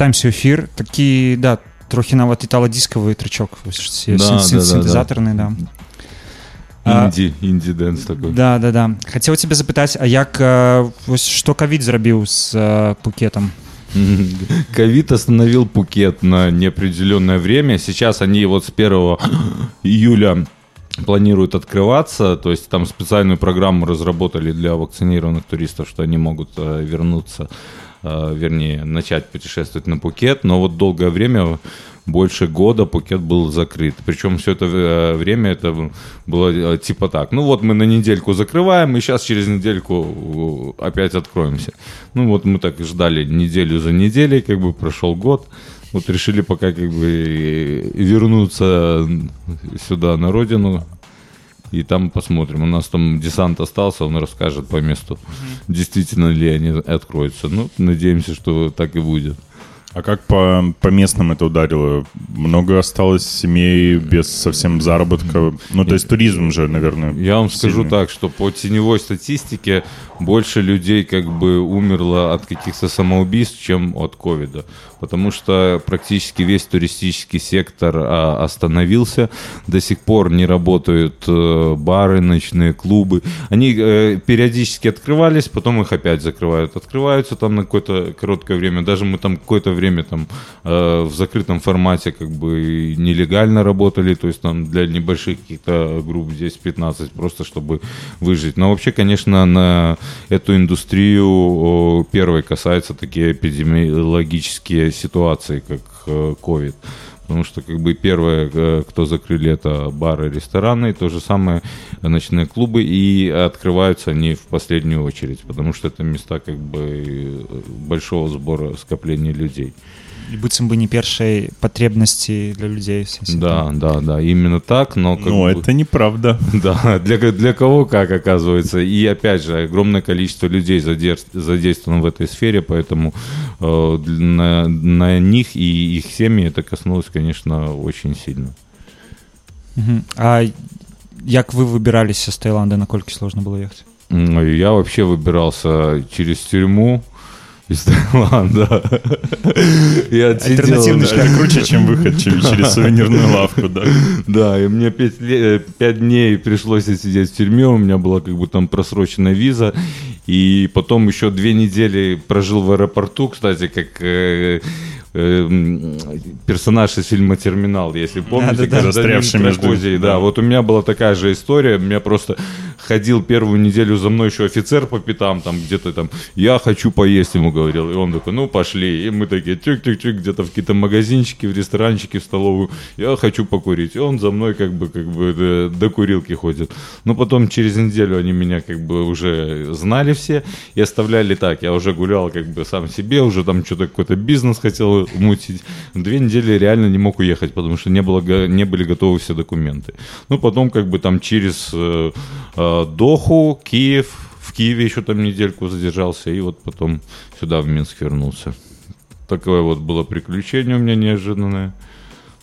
вяртаемся ў эфір такі да трохі нават італа-діскавы трычок Да, да, да, да. сінтезатарны да, А, Инди, инди-дэнс такой. да да да хацеў цябе запытаць А як э, вось што кавід зрабіў з э, пукетам (laughs) Ковид остановил Пукет на неопределенное время. Сейчас они вот с 1 (gasps) июля планируют открываться, то есть там специальную программу разработали для вакцинированных туристов, что они могут э, вернуться, э, вернее, начать путешествовать на Пукет, но вот долгое время больше года Пукет был закрыт. Причем все это э, время это было э, типа так. Ну вот мы на недельку закрываем, и сейчас через недельку э, опять откроемся. Ну вот мы так ждали неделю за неделей, как бы прошел год. Вот решили пока как бы э, вернуться сюда, на родину, и там посмотрим. У нас там десант остался, он расскажет по месту, действительно ли они откроются. Ну, надеемся, что так и будет. А как по, по местным это ударило? Много осталось семей без совсем заработка? Ну, то есть туризм же, наверное, Я вам скажу сильный. так, что по теневой статистике больше людей как бы умерло от каких-то самоубийств, чем от ковида. Потому что практически весь туристический сектор а, остановился. До сих пор не работают э, бары, ночные клубы. Они э, периодически открывались, потом их опять закрывают. Открываются там на какое-то короткое время. Даже мы там какое-то время там э, в закрытом формате как бы нелегально работали. То есть там для небольших каких-то групп здесь 15 просто чтобы выжить. Но вообще, конечно, на эту индустрию первой касаются такие эпидемиологические ситуации, как э, COVID. Потому что как бы первое, э, кто закрыли, это бары, рестораны, и то же самое ночные клубы, и открываются они в последнюю очередь, потому что это места как бы э, большого сбора скопления людей і быццам бы не першай патрэбнасці для людзей в сэнсе, Да, да, да, именно так, но как Ну, бы- это неправда. (laughs) Да, для, для кого как оказывается. И опять же, огромное количество людей задейс- задействовано в этой сфере, поэтому э, для- на, на них и их семьи это коснулось, конечно, очень сильно. Мгм. А як вы выбіраліся з Таиланда наколькі сложно было ехаць М, и Я вообще выбирался через тюрьму из Таиланда. И отсидел, Альтернативный да. шлях. Круче, чем выход чем через сувенирную лавку, да. Да, и мне пять, э, дней пришлось сидеть в тюрьме, у меня была как бы там просроченная виза, и потом еще две недели прожил в аэропорту, кстати, как э, э, персонаж из фильма «Терминал», если помните, Да-да-да. гражданин Застрявший между- да, да. вот у меня была такая же история, меня просто ходил первую неделю за мной еще офицер по пятам, там где-то там, я хочу поесть, ему говорил, и он такой, ну пошли, и мы такие, тюк-тюк-тюк, где-то в какие-то магазинчики, в ресторанчики, в столовую, я хочу покурить, и он за мной как бы, как бы до, до курилки ходит. Но потом через неделю они меня как бы уже знали все и оставляли так, я уже гулял как бы сам себе, уже там что-то какой-то бизнес хотел мутить. Две недели реально не мог уехать, потому что не, было, не были готовы все документы. Ну, потом как бы там через э, э, Доху, Киев, в Киеве еще там недельку задержался, и вот потом сюда, в Минск вернулся. Такое вот было приключение у меня неожиданное.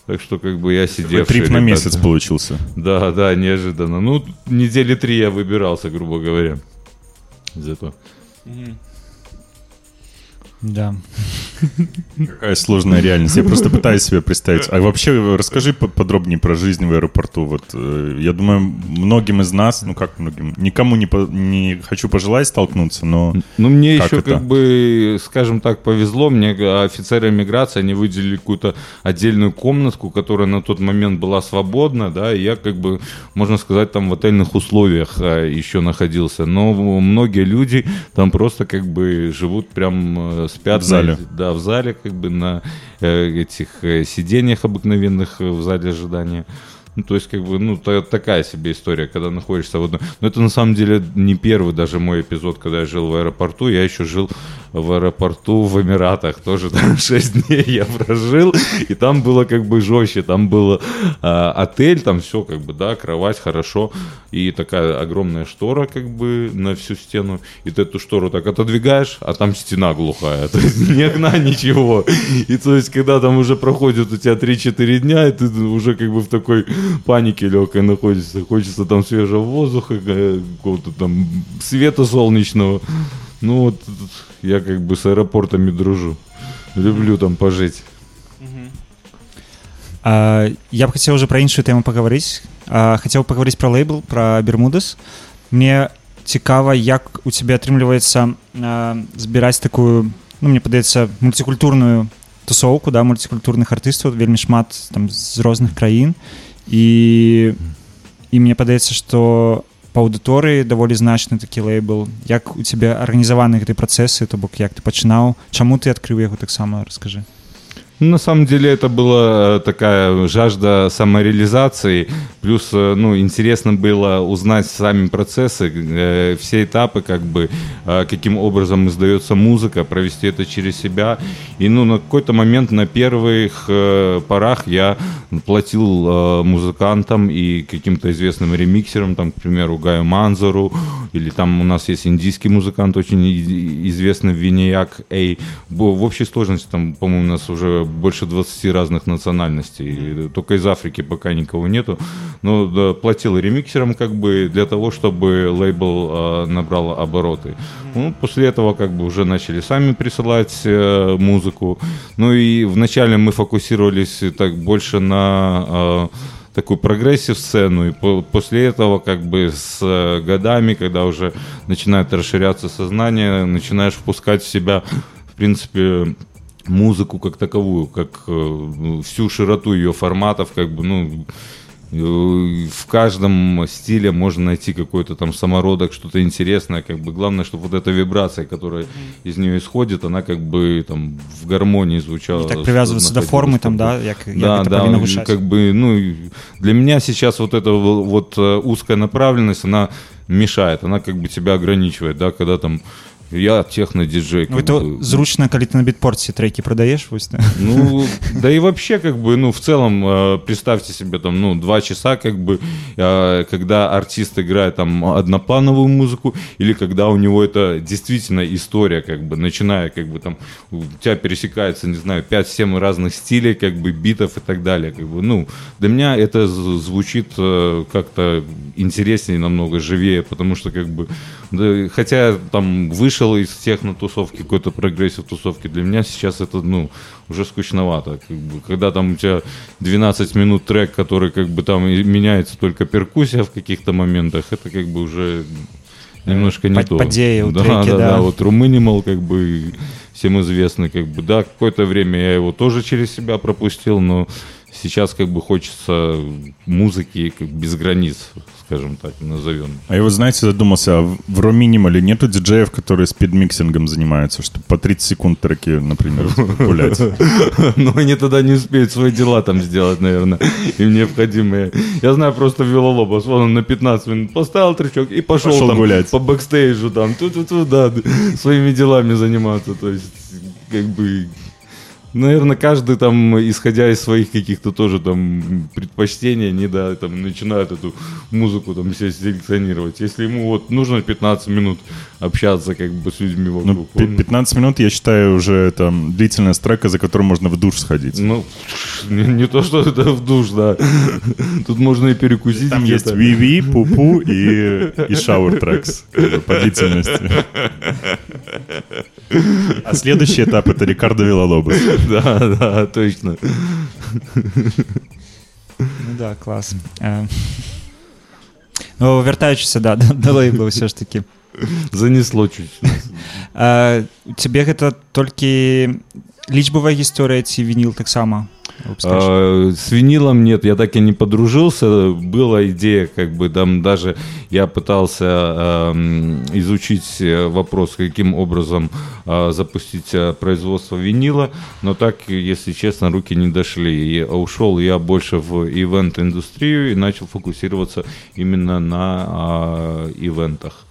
Так что как бы я сидел. Трип на месяц получился. Да, да, неожиданно. Ну, недели три я выбирался, грубо говоря. Из этого. Да Какая сложная реальность. Я просто пытаюсь себе представить. А вообще расскажи по- подробнее про жизнь в аэропорту. Вот э, я думаю, многим из нас, ну как многим, никому не, по- не хочу пожелать столкнуться, но Ну, мне Как еще это? как бы, скажем так, повезло. Мне офицеры миграции, они выделили какую-то отдельную комнатку, которая на тот момент была свободна, да, и я как бы, можно сказать, там в отельных условиях а, еще находился. Но многие люди там просто как бы живут прям, э, спят В зале. на- да, в зале, как бы на э, этих э, сиденьях обыкновенных э, в зале ожидания. Ну, то есть, как бы, ну, та- такая себе история, когда находишься в одном... Но это, на самом деле, не первый даже мой эпизод, когда я жил в аэропорту. Я еще жил в аэропорту в Эмиратах. Тоже там (laughs) 6 дней я прожил. И там было как бы жестче. Там был а, отель, там все как бы, да, кровать, хорошо. И такая огромная штора как бы на всю стену. И ты эту штору так отодвигаешь, а там стена глухая. (laughs) То есть ни окна, ничего. И то есть, когда там уже проходит у тебя 3-4 дня, и ты уже как бы в такой панике легкой находишься. Хочется там свежего воздуха, э, какого-то там света солнечного. Ну вот я как бы с аэропортами дружу. люблю там пожить. А, я бы хотел уже про іншую тему поговорить. А, хотел поговорить про лейбл, про Бермудес. Мне цікава, як у тебе атрымліваецца збіраць такую ну мне падаецца мультикультурную тусоўку да мультикультурных артыстаў вельмі шмат там з розных краін і і мне падаецца что па аўдыторыі даволі значны такі лейбл як у цябе арганізаваны гэты працэсы то бок як ты пачынаў чаму ты адкрыў яго таксама расскажы ну, на самом деле это была такая жажда самореализации, плюс, э, ну, интересно было узнать сами процессы, э, все этапы, как бы, э, каким образом издается музыка, провести это через себя. И, ну, на какой-то момент на первых порах я платил музыкантам и каким-то известным ремиксерам, там, к примеру, Гаю Манзору, или там у нас есть индийский музыкант, очень известный Vinayak A. В общей сложности, там, по-моему, у нас уже больше 20 разных национальностей. Только из Африки пока никого нету. Но да, платил ремиксерам как бы для того, чтобы лейбл э, набрал обороты. Ну, после этого как бы уже начали сами присылать э, музыку. Ну и вначале мы фокусировались так больше на э, такую progressive сцену и по, после этого как бы с э, годами когда уже начинает расширяться сознание начинаешь впускать в себя в принципе музыку как таковую, как э, всю широту ее форматов, как бы, ну, э, в каждом стиле можно найти какой-то там самородок, что-то интересное, как бы. Главное, чтобы вот эта вибрация, которая из нее исходит, она как бы там в гармонии звучала. И так привязываться до формы там, да, як, да, як да, как бы, ну, для меня сейчас вот эта вот э, узкая направленность, она мешает, она как бы тебя ограничивает, да, когда там я техно-диджей. Ну, это бы. зручно, когда ты на битпорте треки продаешь, пусть, да? Ну, да и вообще, как бы, ну, в целом, э, представьте себе, там, ну, два часа, как бы, э, когда артист играет, там, одноплановую музыку, или когда у него это действительно история, как бы, начиная, как бы, там, у тебя пересекается, не знаю, 5-7 разных стилей, как бы, битов и так далее, как бы, ну, для меня это звучит э, как-то интереснее, намного живее, потому что, как бы, да, хотя, там, выше вышел из техно-тусовки, какой-то progressive тусовки, для меня сейчас это, ну, уже скучновато. Как бы, когда там у тебя 12 минут трек, который как бы там меняется только перкуссия в каких-то моментах, это как бы уже немножко не Под, то. Подея да, треки, да, да, да. Вот rominimal как бы всем известный, как бы, да, какое-то время я его тоже через себя пропустил, но сейчас как бы хочется музыки как без границ, скажем так, назовем. А я вот, знаете, задумался, а в rominimal е нету диджеев, которые спидмиксингом занимаются, чтобы по 30 секунд треки, например, гулять? (laughs) Ну, они тогда не успеют свои дела там сделать, наверное, им необходимые. Я знаю просто Villalobos, вон он на 15 минут поставил тречок и пошел, пошел там гулять. по бэкстейджу там, тут-тут-тут, да, своими делами заниматься, то есть как бы Наверное, каждый там, исходя из своих каких-то тоже там предпочтений, не да, там начинает эту музыку там все селекционировать. Если ему вот нужно 15 минут общаться как бы с людьми вокруг. Ну, он... 15 минут, я считаю, уже там длительная трека, за которой можно в душ сходить. Ну, не, не то, что это в душ, да. Тут можно и перекусить. Там есть Виви, Пупу и, и Shower Tracks по длительности. (laughs) А следующий этап это Рикардо Вилалобос. (laughs) Да, да, точно. Ну да, клас. Ну, вяртаючыся да да (laughs) лейбла ўсё ж таки занесло чуть цябе гэта толькі лічбавая гісторыя ці вініл таксама а, с винилом нет, я так и не подружился. Была идея, как бы там даже я пытался э, изучить вопрос, каким образом э, запустить производство винила, но так, если честно, руки не дошли. И ушел я больше в ивент-индустрию и начал фокусироваться именно на э, ивентах.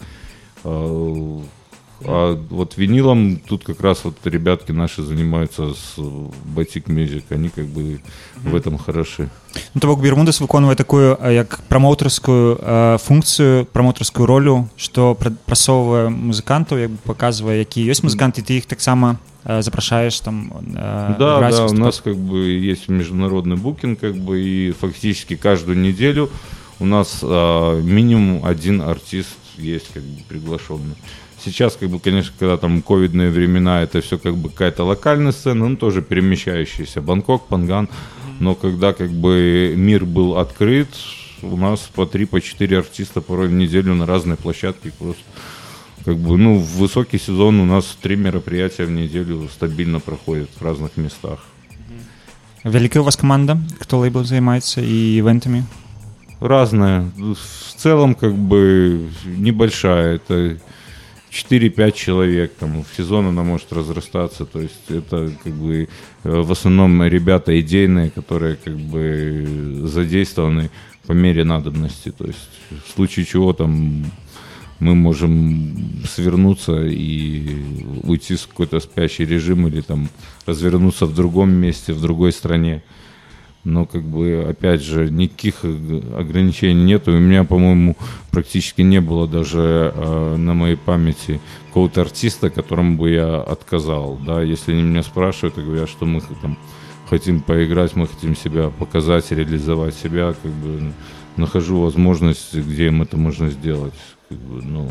А вот винилом тут как раз вот ребятки наши занимаются с Batik Music, они как бы mm-hmm. в этом хороши. Ну, то бок Бермудес выконвае такую як прамоўтарскую э, функцыю прамоўтарскую ролю што прасоўвае музыкантаў як бы паказвае якія ёсць музыканты ты іх таксама э, запрашаешь там э, да, да у нас как бы есть международный букинг как бы и фактически каждую неделю у нас э, минимум один артист есть как бы приглашенный Сейчас, как бы, конечно, когда там ковидные времена, это все как бы какая-то локальная сцена, ну, тоже перемещающаяся. Бангкок, Панган. Но когда как бы мир был открыт, у нас по три, по четыре артиста порой в неделю на разные площадки просто. Как бы, ну, в высокий сезон у нас три мероприятия в неделю стабильно проходят в разных местах. Великая у вас команда, кто лейбл занимается и ивентами? Разная. В целом, как бы, небольшая. Это 4-5 человек. Там, в сезон она может разрастаться. То есть это как бы э, в основном ребята идейные, которые как бы задействованы по мере надобности. То есть в случае чего там мы можем свернуться и уйти с какой-то спящий режим или там развернуться в другом месте, в другой стране. Но как бы, опять же, никаких ограничений нет. У меня, по-моему, практически не было даже э, на моей памяти какого-то артиста, которому бы я отказал. Да, если они меня спрашивают и говорят, что мы там хотим поиграть, мы хотим себя показать, реализовать себя, как бы нахожу возможность, где им это можно сделать как бы, ну,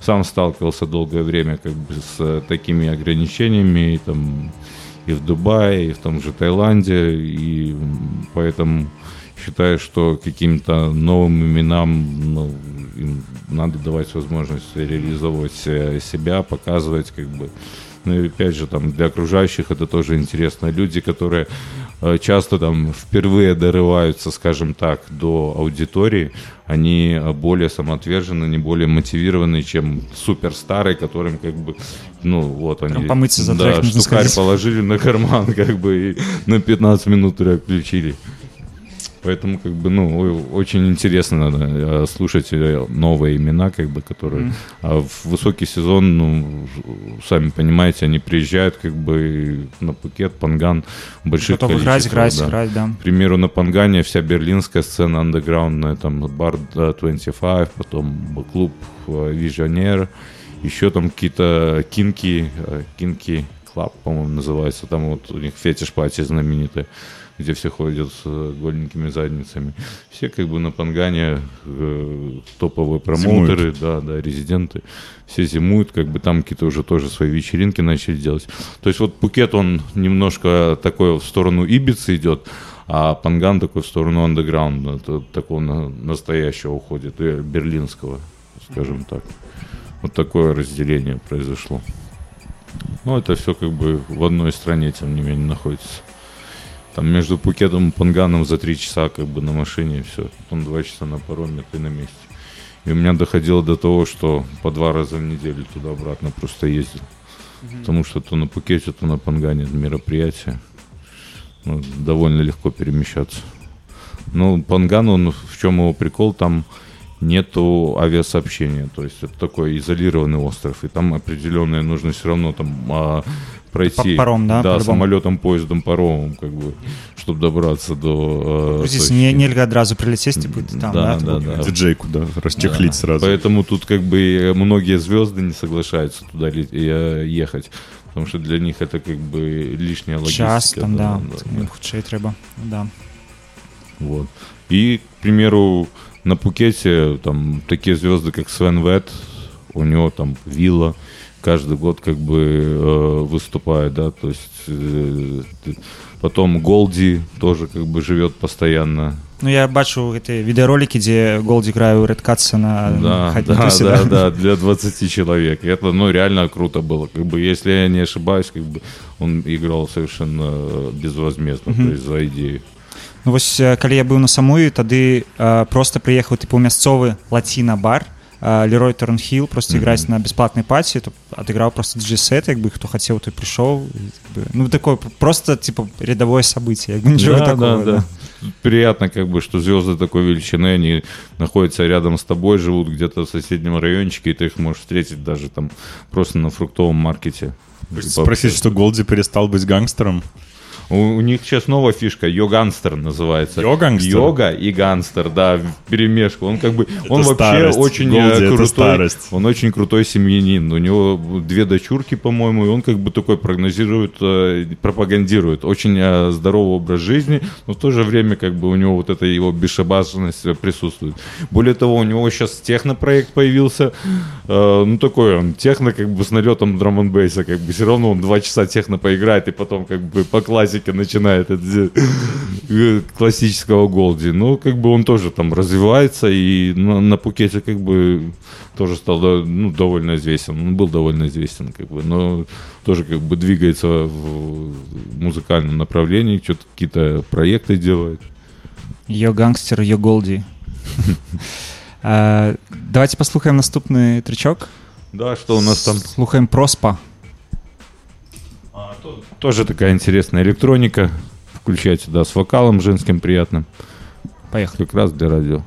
сам сталкивался долгое время как бы с такими ограничениями и там и в Дубае, и в том же Таиланде, и поэтому считаю, что каким-то новым именам ну, им надо давать возможность реализовывать себя, показывать как бы. Ну и опять же, там для окружающих это тоже интересно. Люди, которые Э, часто там впервые дорываются, скажем так, до аудитории, они более самоотвержены, не более мотивированы, чем суперстарые, которым как бы, ну вот они... Прям помыться за да, штукарь положили на карман, (laughs) как бы, и на 15 минут трек включили. Поэтому, как бы, ну, очень интересно надо э, слушать э, новые имена, как бы, которые... Mm. А в высокий сезон, ну, сами понимаете, они приезжают, как бы, на Пукет, Панган, больших Готовы играть, играть, да. играть, да. К примеру, на Пангане вся берлинская сцена андеграундная, там, бар 25, потом клуб Вижонер, еще там какие-то кинки, э, кинки клаб, по-моему, называется, там вот у них фетиш пати знаменитый где все ходят с э, голенькими задницами. Все как бы на Пангане э, топовые промоутеры, да, да, резиденты. Все зимуют, как бы там какие-то уже тоже свои вечеринки начали делать. То есть вот Пукет, он немножко такой в сторону Ибицы идет, а Панган такой в сторону андеграунда, такого настоящего уходит, берлинского, скажем так. Вот такое разделение произошло. Ну, это все как бы в одной стране, тем не менее, находится. Там между Пукетом и Панганом за три часа как бы на машине и все. Потом два часа на пароме, ты на месте. И у меня доходило до того, что по два раза в неделю туда-обратно просто ездил. Mm-hmm. Потому что то на Пукете, то на Пангане мероприятие. Ну, довольно легко перемещаться. Ну, Панган, он в чем его прикол, там нету авиасообщения. То есть это такой изолированный остров. И там определенное нужно все равно там а, пройти. Паром, да? Да, самолетом, поездом, паромом, как бы, чтобы добраться до... Э, Здесь не, нельзя одразу прилететь, типа, там, да? Да, да, да. Диджейку, да, расчехлить да. сразу. Поэтому тут как бы многие звезды не соглашаются туда э, ехать. Потому что для них это как бы лишняя логистика. Час там, да, да, да. худшее треба, да. Вот. И, к примеру, на Пукете там такие звезды, как Свен Вет, у него там вилла, каждый год как бы э, выступает, да, то есть э, потом Голди тоже как бы живет постоянно. Ну, я бачу эти видеоролики, где Голди играю Red Cuts на да, да, да, да, для 20 человек. Это, ну, реально круто было. Как бы, если я не ошибаюсь, как бы он играл совершенно безвозмездно, mm-hmm. то есть за идею. Ну, вось, калі я быў на самую, тады э, просто прыехаў типу мясцовы лаціна-бар, Лерой Торнхилл просто mm-hmm. играть на бесплатной пати, то отыграл просто диджей-сет, как бы кто хотел, то и пришел. Как бы, ну, такое просто, типа, рядовое событие, как бы, ничего да, такого. Да, да. да. Приятно, как бы, что звезды такой величины, они находятся рядом с тобой, живут где-то в соседнем райончике, и ты их можешь встретить даже там просто на фруктовом маркете. Спросить, что Голди перестал быть гангстером? У, у них сейчас новая фишка, йогангстер называется. Йогангстер? Йога и гангстер, да, в перемешку. Он как бы, он вообще старость. очень Голди, э, это крутой, старость. он очень крутой семьянин. У него две дочурки, по-моему, и он как бы такой прогнозирует, э, пропагандирует очень э, здоровый образ жизни, но в то же время как бы у него вот эта его бесшабашенность присутствует. Более того, у него сейчас технопроект появился, э, ну такой он техно как бы с налетом драм н как бы все равно он два часа техно поиграет и потом как бы по классике начинает это, э, классического Голди. Ну как бы он тоже там развивается и на, на Пукете как бы тоже стал да, ну, довольно известен. Он был довольно известен, как бы, но тоже как бы двигается в музыкальном направлении, что-то какие-то проекты делает. Йо гангстер, йо голді. (laughs) Е, Давайте послухаємо наступний тричок. Да, что у нас там? Слухаємо Проспа. Тоже такая интересная электроника. Включать сюда с вокалом женским приятным. Поехали. Как раз для радио.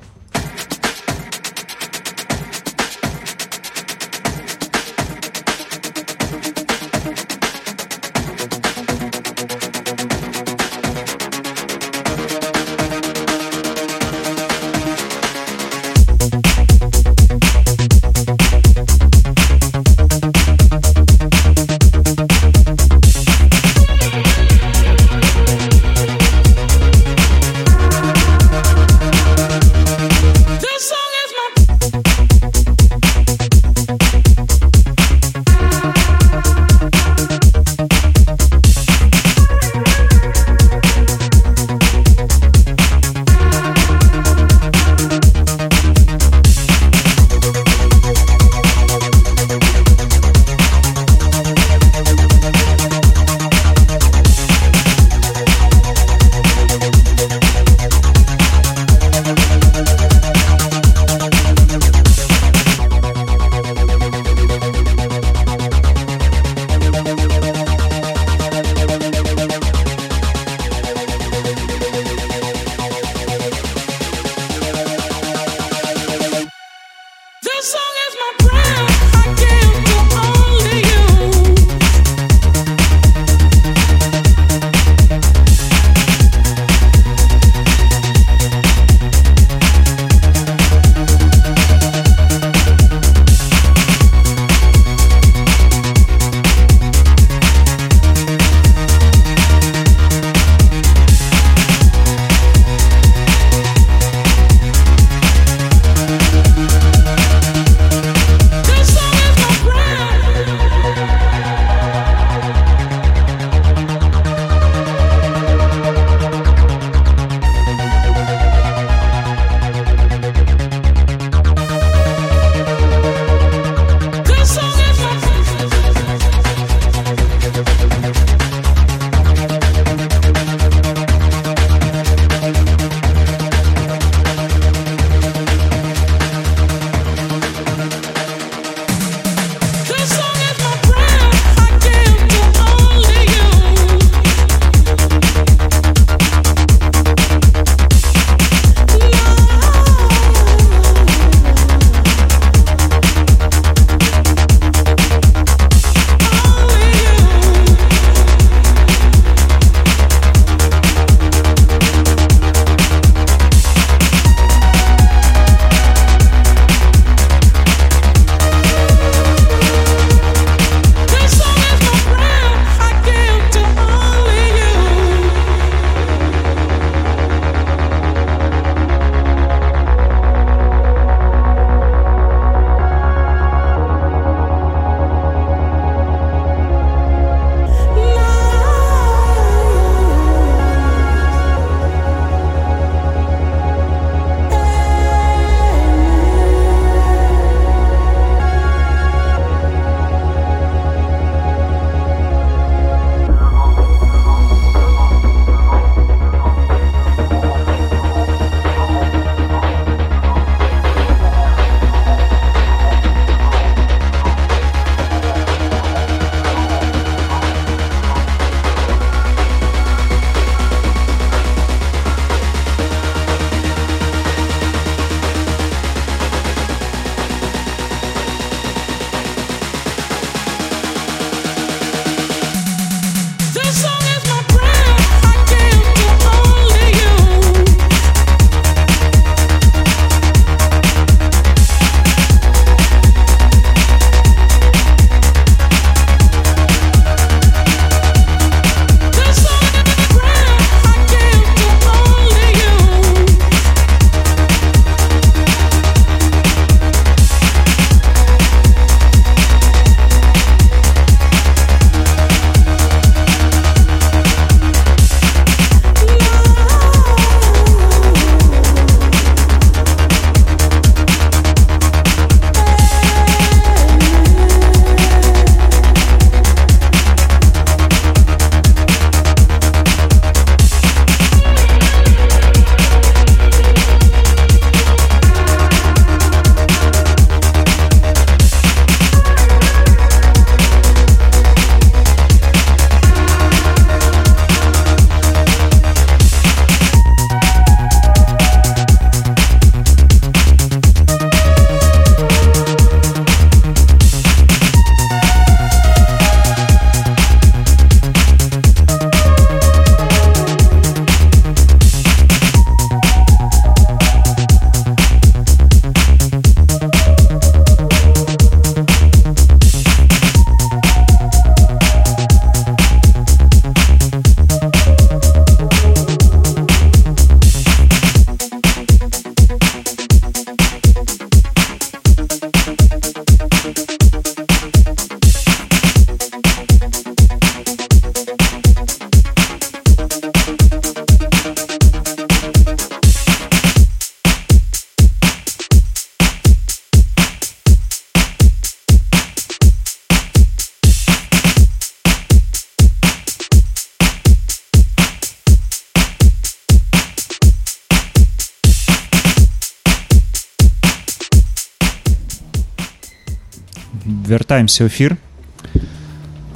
вяртаемся ў эфір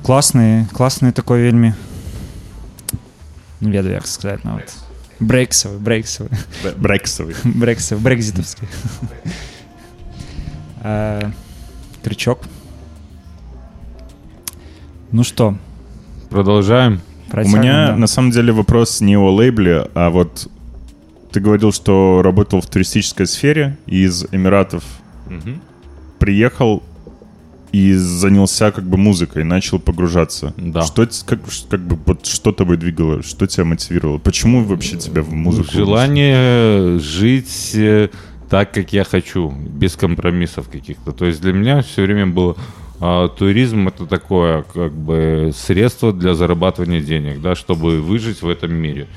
класны класны такой вельмі не ведаю як сказаць нават брейксавы брейксавы Брексовый. брексов брекзитовский Э, крючок ну что Продолжаем. У протягиваем, меня да. на самом деле вопрос не о лейбле, а вот ты говорил, что работал в туристической сфере и из Эмиратов приехал и занялся как бы музыкой, начал погружаться. Да. Что как, как бы вот что тобой двигало, что тебя мотивировало? Почему вообще тебя в музыку? Желание жить э, так, как я хочу, без компромиссов каких-то. То есть для меня все время было а, туризм это такое как бы средство для зарабатывания денег, да, чтобы выжить в этом мире.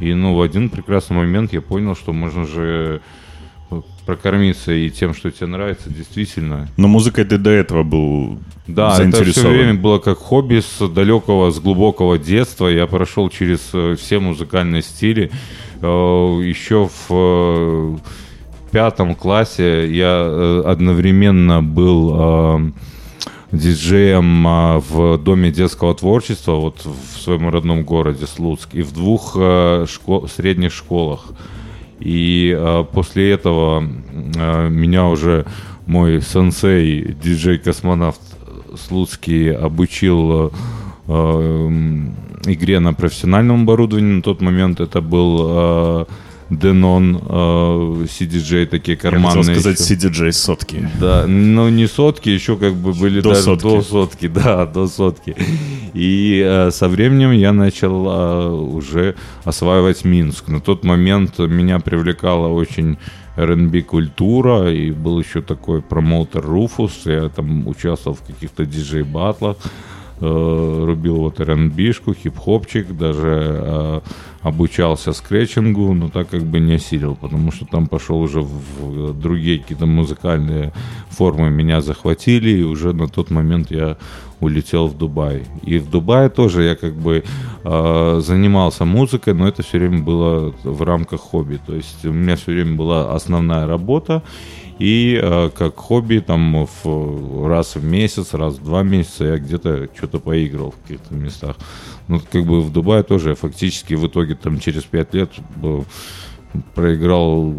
И ну в один прекрасный момент я понял, что можно же прокормиться и тем, что тебе нравится, действительно. Но музыкой ты до этого был Да, это все заинтересован. время было как хобби с далекого, с глубокого детства. Я прошел через э, все музыкальные стили. Э, Еще в э, пятом классе я одновременно был диджеем в Доме детского творчества вот в своем родном городе Слуцк и в двух э, шко- средних школах. И э, после этого э, меня уже мой сенсей, диджей-космонавт Слуцкий, обучил э, м, игре на профессиональном оборудовании. На тот момент это был Denon э, CDJ, такие Я карманные. хотел сказать еще. CDJ сотки. Да, но не сотки, еще как бы были До даже сотки. до сотки, (laughs) да, до сотки. И э, со временем я начал э, уже осваивать Минск. На тот момент меня привлекала очень R&B культура, и был еще такой промоутер Руфус, я там участвовал в каких-то диджей-батлах, рубил вот R&B-шку, хип-хопчик, даже э, обучался скретчингу, но так как бы не осилил, потому что там пошел уже в, в другие какие-то музыкальные формы, меня захватили, и уже на тот момент я улетел в Дубай. И в Дубае тоже я как бы э, занимался музыкой, но это все время было в рамках хобби. То есть у меня все время была основная работа, и э, как хобби там в, раз в месяц, раз в два месяца я где-то что-то поиграл в каких-то местах. Ну, как бы в Дубае тоже я фактически в итоге там через пять лет был- проиграл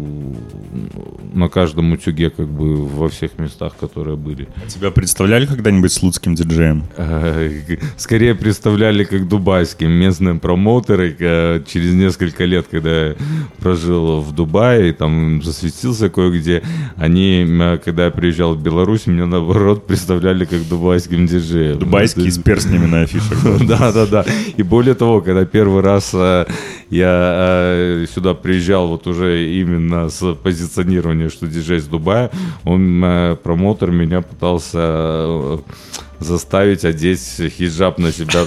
на каждом утюге как бы во всех местах, которые были. Тебя представляли когда-нибудь слуцким диджеем? Э, Скорее представляли как дубайские местные промоутеры. э, Через несколько лет, когда я прожил в Дубае, там засветился кое-где, они, когда я приезжал в Беларусь, меня наоборот представляли как дубайским диджеем. Дубайский Ну, с перстнями на афишах. (laughs) да? да, да. И более того, когда первый раз э, я сюда приезжал вот уже именно с позиционирования, что диджей с Дубая, он, э, промоутер, меня пытался э, заставить одеть хиджаб на себя.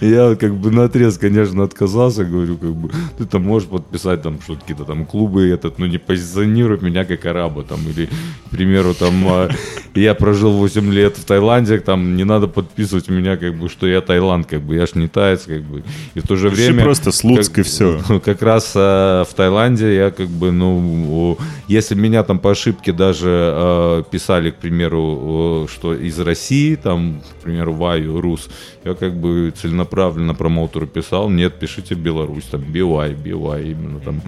Я как бы на отрез, конечно, отказался, говорю, как бы, ты там можешь подписать там что-то, какие-то там клубы этот, но не позиционируй меня как араба там, или, к примеру, там, э, я прожил 8 лет в Таиланде, там, не надо подписывать меня, как бы, что я Таиланд, как бы, я ж не таец, как бы, и в то же время... просто Слуцк как- и всё. (laughs) Как раз э, в Таиланде я как бы, ну, если меня там по ошибке даже э, писали, к примеру, что из России, там, к примеру, Ваю, Рус, я как бы целенаправленно промоутеру писал, нет, пишите Беларусь, там, BY, BY, именно там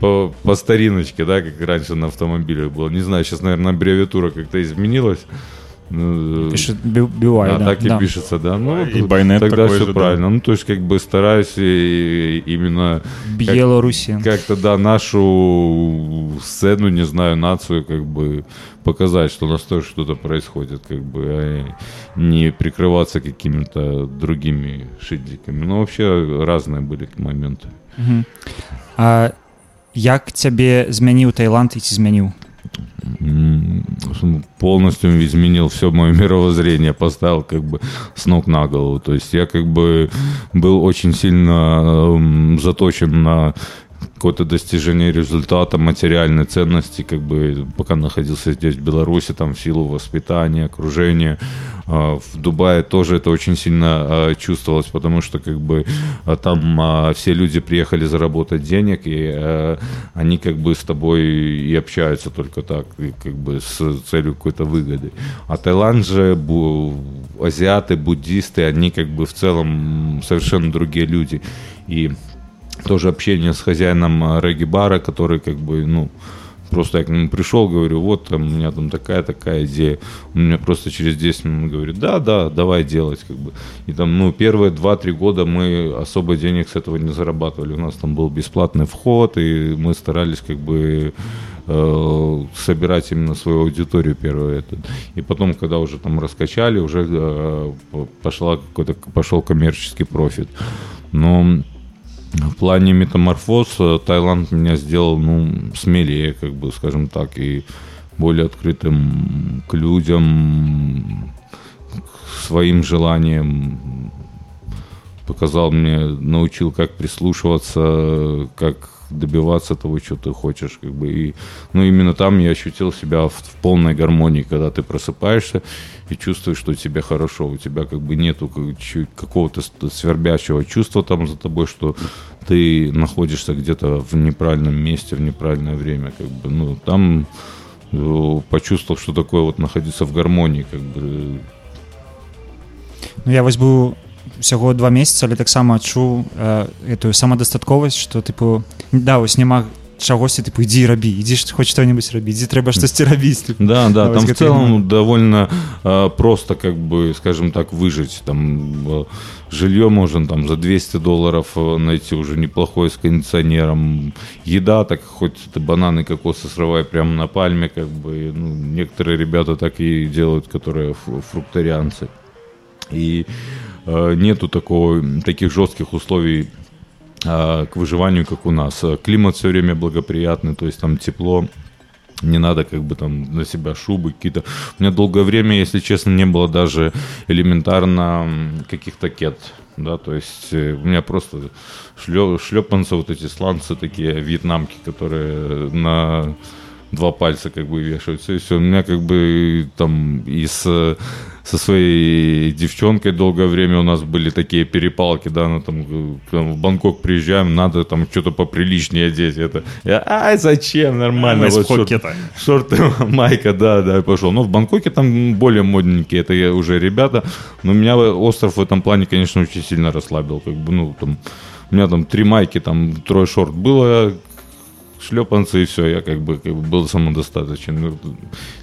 по, по стариночке, да, как раньше на автомобилях было. Не знаю, сейчас, наверное, аббревиатура как-то изменилась. Ну, Пишет Би- BY, а, да. так и да. пишется, да. Ну, И вот байнет тогда такой все же, да. правильно. Ну, то есть, как бы стараюсь и- именно Белоруссия. как-то, да, нашу сцену, не знаю, нацию, как бы показать, что у нас тоже что-то происходит, как бы, а не прикрываться какими-то другими шильдиками. Ну, вообще разные были моменты. А як цябе змяніў Таиланд і ці змяніў М, Полностью изменил все мое мировоззрение, поставил как бы с ног на голову. То есть я как бы был очень сильно эм, заточен на какое-то достижение результата, материальной ценности, как бы пока находился здесь, в Беларуси, там, в силу воспитания, окружения. А, в Дубае тоже это очень сильно а, чувствовалось, потому что, как бы, а, там все люди приехали заработать денег, и они, как бы, с тобой и общаются только так, как бы, с целью какой-то выгоды. А Таиланд же, азиаты, буддисты, они, как бы, в целом совершенно другие люди. И тоже общение с хозяином э, регги-бара, который как бы, ну, просто я к нему пришел, говорю, вот там у меня там такая-такая идея. Он мне просто через 10 минут говорит, да, да, давай делать, как бы. И там, ну, первые 2-3 года мы особо денег с этого не зарабатывали. У нас там был бесплатный вход, и мы старались как бы э, собирать именно свою аудиторию первую. Это. И потом, когда уже там раскачали, уже э, пошла какой-то, пошел коммерческий профит. Но в плане метаморфоз э, Таиланд меня сделал, ну, смелее, как бы, скажем так, и более открытым к людям, к своим желаниям. Показал мне, научил, как прислушиваться, как добиваться того, что ты хочешь, как бы, и, ну, именно там я ощутил себя в, в полной гармонии, когда ты просыпаешься и чувствуешь, что тебе хорошо, у тебя как бы нету какого-то свербящего чувства там за тобой, что ты находишься где-то в неправильном месте, в неправильное время, как бы, ну, там э, почувствовал, что такое вот находиться в гармонии, как бы. Ну, я вось быў всяго два месяца але таксама адчуў э, эту самадастатковасць что тыпу да вось няма чагосьці тыпу ідзі рабі ідзі хоць что-нибудь рабіць дзе трэба штосьці рабіць да да там в целом довольно э, просто как бы скажем так выжить там э, жилье можно там за 200 долларов э, найти уже неплохое с кондиционером еда так хоть ты бананы кокосы срывай прямо на пальме как бы ну, некоторые ребята так и делают которые фрукторианцы и э, нету такого, таких жестких условий э, к выживанию, как у нас. Климат все время благоприятный, то есть там тепло, не надо как бы там на себя шубы какие-то. У меня долгое время, если честно, не было даже элементарно каких-то кет, да, то есть э, у меня просто шлепанцы, вот эти сланцы такие, вьетнамки, которые на два пальца как бы вешаются, и все. У меня как бы там и с, со своей девчонкой долгое время у нас были такие перепалки, да, ну там, там в Бангкок приезжаем, надо там что-то поприличнее одеть. Это, я, ай, зачем, нормально. А, вот шорт, шорты, (laughs) майка, да, да, пошел. Но в Бангкоке там более модненькие, это уже ребята. Но меня остров в этом плане, конечно, очень сильно расслабил. Как бы, ну, там, у меня там три майки, там трое шорт было, шлепанцы и все, я как бы, как бы был самодостаточен. Ну,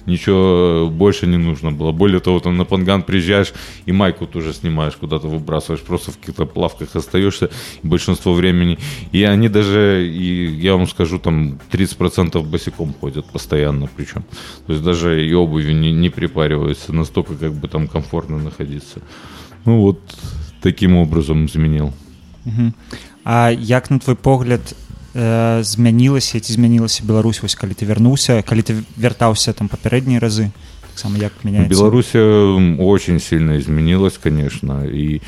ничего больше не нужно было. Более того, там на Панган приезжаешь и майку тоже снимаешь, куда-то выбрасываешь, просто в каких-то плавках остаешься большинство времени. И они даже, и я вам скажу, там 30% босиком ходят постоянно причем. То есть даже и обувью не, не припариваются, настолько как бы там комфортно находиться. Ну вот таким образом изменил. А як на твой погляд э, змянілася ці змянілася Беларусь вось калі ты вярнуўся калі ты вяртаўся там папярэднія разы таксама як меняется Беларусь очень сильно изменилась конечно и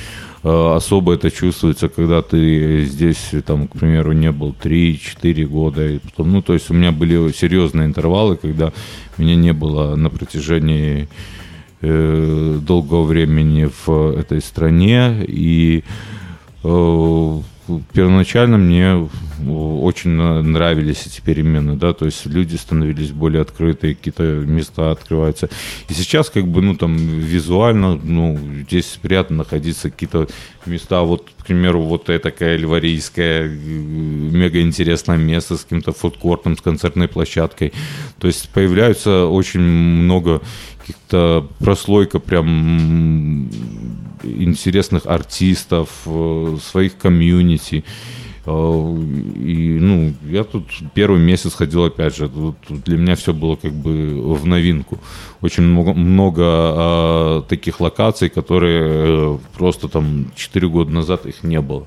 э, особо это чувствуется когда ты здесь там к примеру не был 3-4 года и потом, ну то есть у меня были серьезные интервалы когда меня не было на протяжении э, долгого времени в этой стране и э, первоначально мне очень нравились эти перемены, да, то есть люди становились более открытые, какие-то места открываются. И сейчас как бы, ну, там, визуально, ну, здесь приятно находиться, какие-то места, вот, к примеру, вот такая ливарийская, мега интересное место с каким-то фудкортом, с концертной площадкой. То есть появляются очень много каких-то прослойка прям интересных артистов, э, своих комьюнити. Э, и, ну, я тут первый месяц ходил, опять же, тут для меня все было как бы в новинку. Очень много, много а, таких локаций, которые э, просто там 4 года назад их не было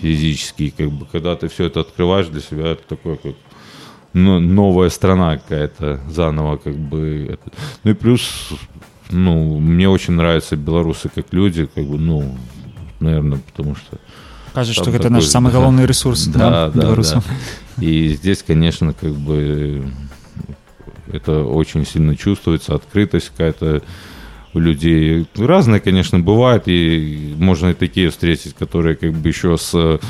физически. Как бы, когда ты все это открываешь для себя, это такое как ну, новая страна какая-то заново как бы. Ну и плюс, ну, мне очень нравятся белорусы как люди, как бы, ну, наверное, потому что... Кажется, что это наш самый главный ресурс, (laughs) да, Да, да, белорусов. да. И здесь, конечно, как бы это очень сильно чувствуется, открытость какая-то у людей. Разные, конечно, бывают, и можно и такие встретить, которые как бы еще с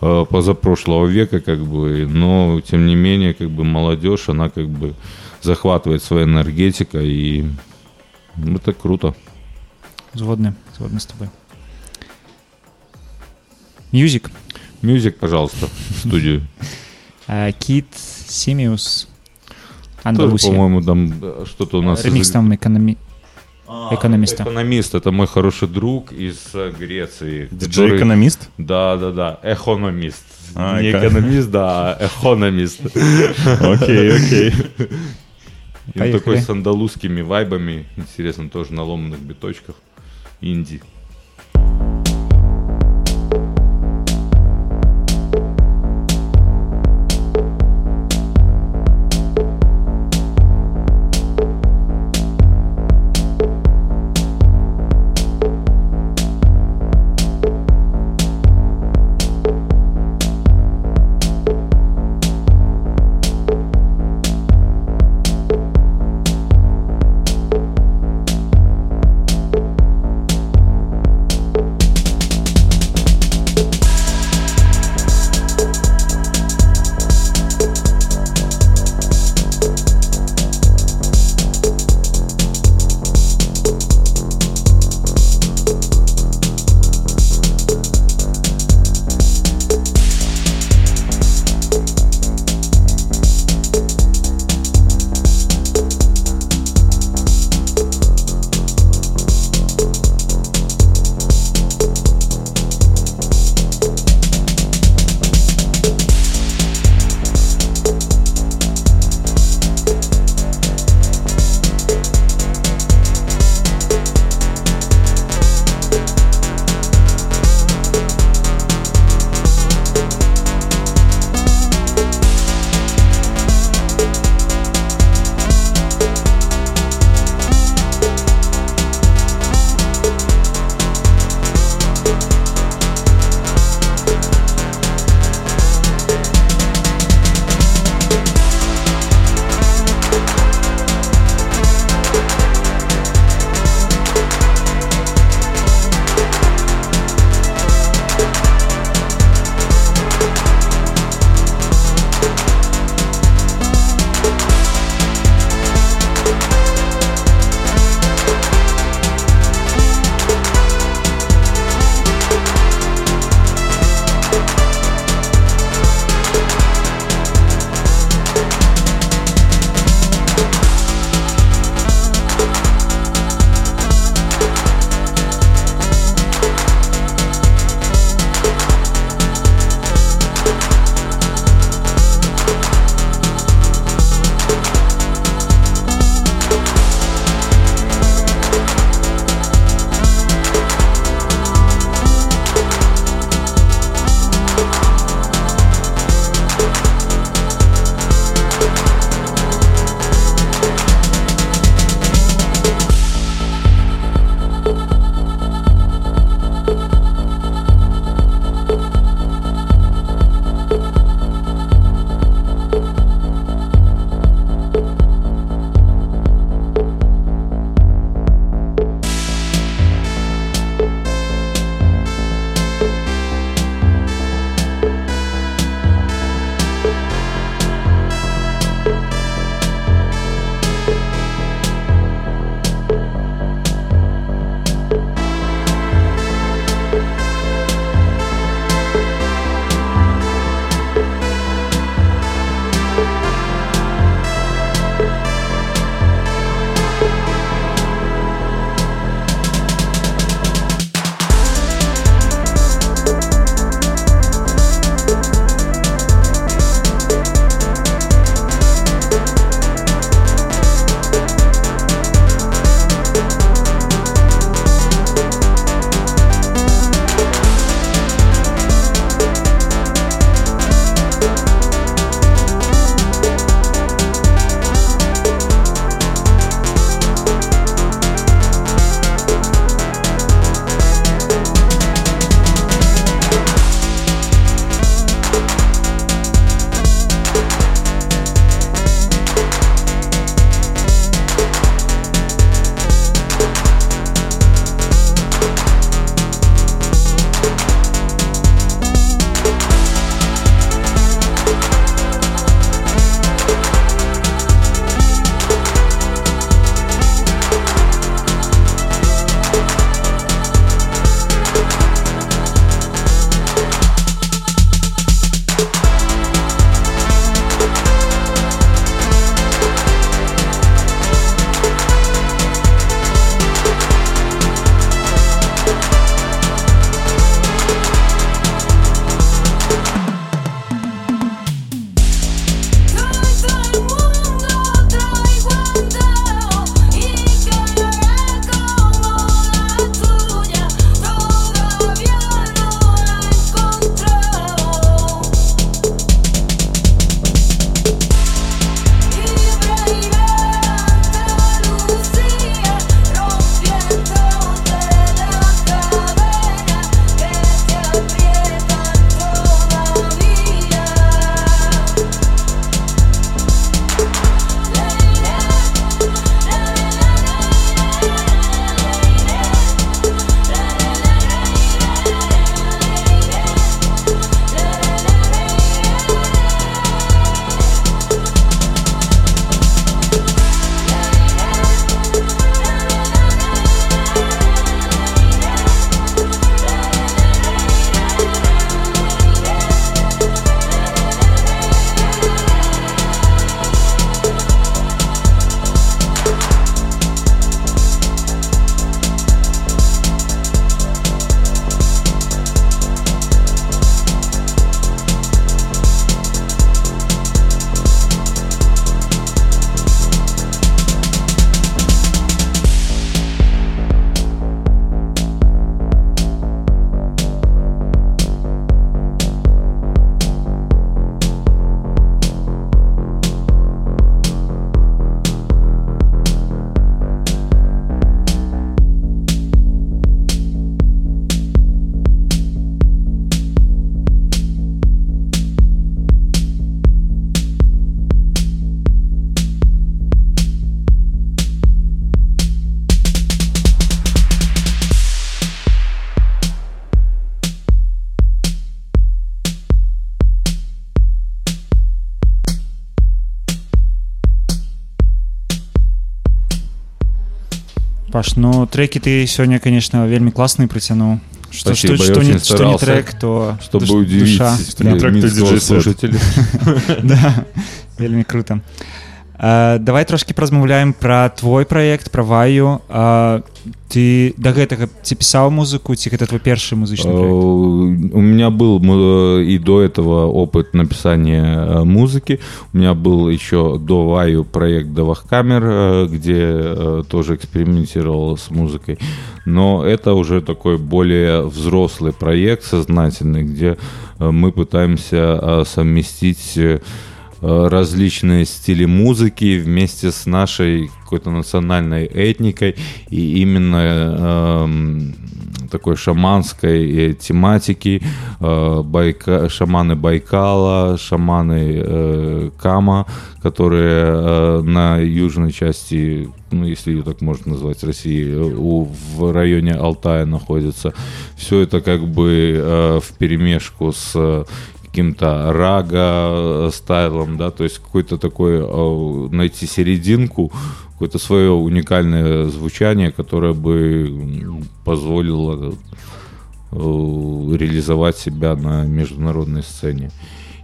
позапрошлого века, как бы, но тем не менее, как бы молодежь, она как бы захватывает своей энергетикой, и это круто. Згодны, згодны з тобой. Мюзик. Мюзик, пожалуйста, в студию. Э, (laughs) Кит Симиус. Андалусия. по-моему, там э, что-то у нас... Ремикс там экономи... А, экономиста. Экономист, это мой хороший друг из э, Греции. Диджей-экономист? Да, да, да, экономист. А, Не эко- экономист, да, а экономист. Окей, окей. И такой с андалузскими вайбами, интересно, тоже на ломаных биточках. Инди. Ну треки ты сегодня, конечно, вельми классные притянул. Что, Спасибо, что, что, не, что не трек, то Чтобы душ- удивить душа. Что не трек, то слушателя. да, вельмі круто. А, давай трошки празмаўляем пра твой праект пра ваю а, ты да гэтага ці пісаў музыку ці гэта твой першы музычны Э, праект? У меня был э, и до этого опыт написания э, музыки. У меня был еще до Ваю проект Давахкамер, э, где э, тоже экспериментировал с музыкой. Но это уже такой более взрослый проект, сознательный, где э, мы пытаемся э, совместить э, различные стили музыки вместе с нашей какой-то национальной этникой и именно эм, такой шаманской э, тематики э, Байка, шаманы Байкала, шаманы э, Кама, которые э, на южной части, ну если ее так можно назвать, России, э, у, в районе Алтая находятся. Все это как бы э, в перемешку с э, каким-то рага э, стайлом, да, то есть какой-то такой э, найти серединку, какое-то свое уникальное звучание, которое бы позволило э, реализовать себя на международной сцене.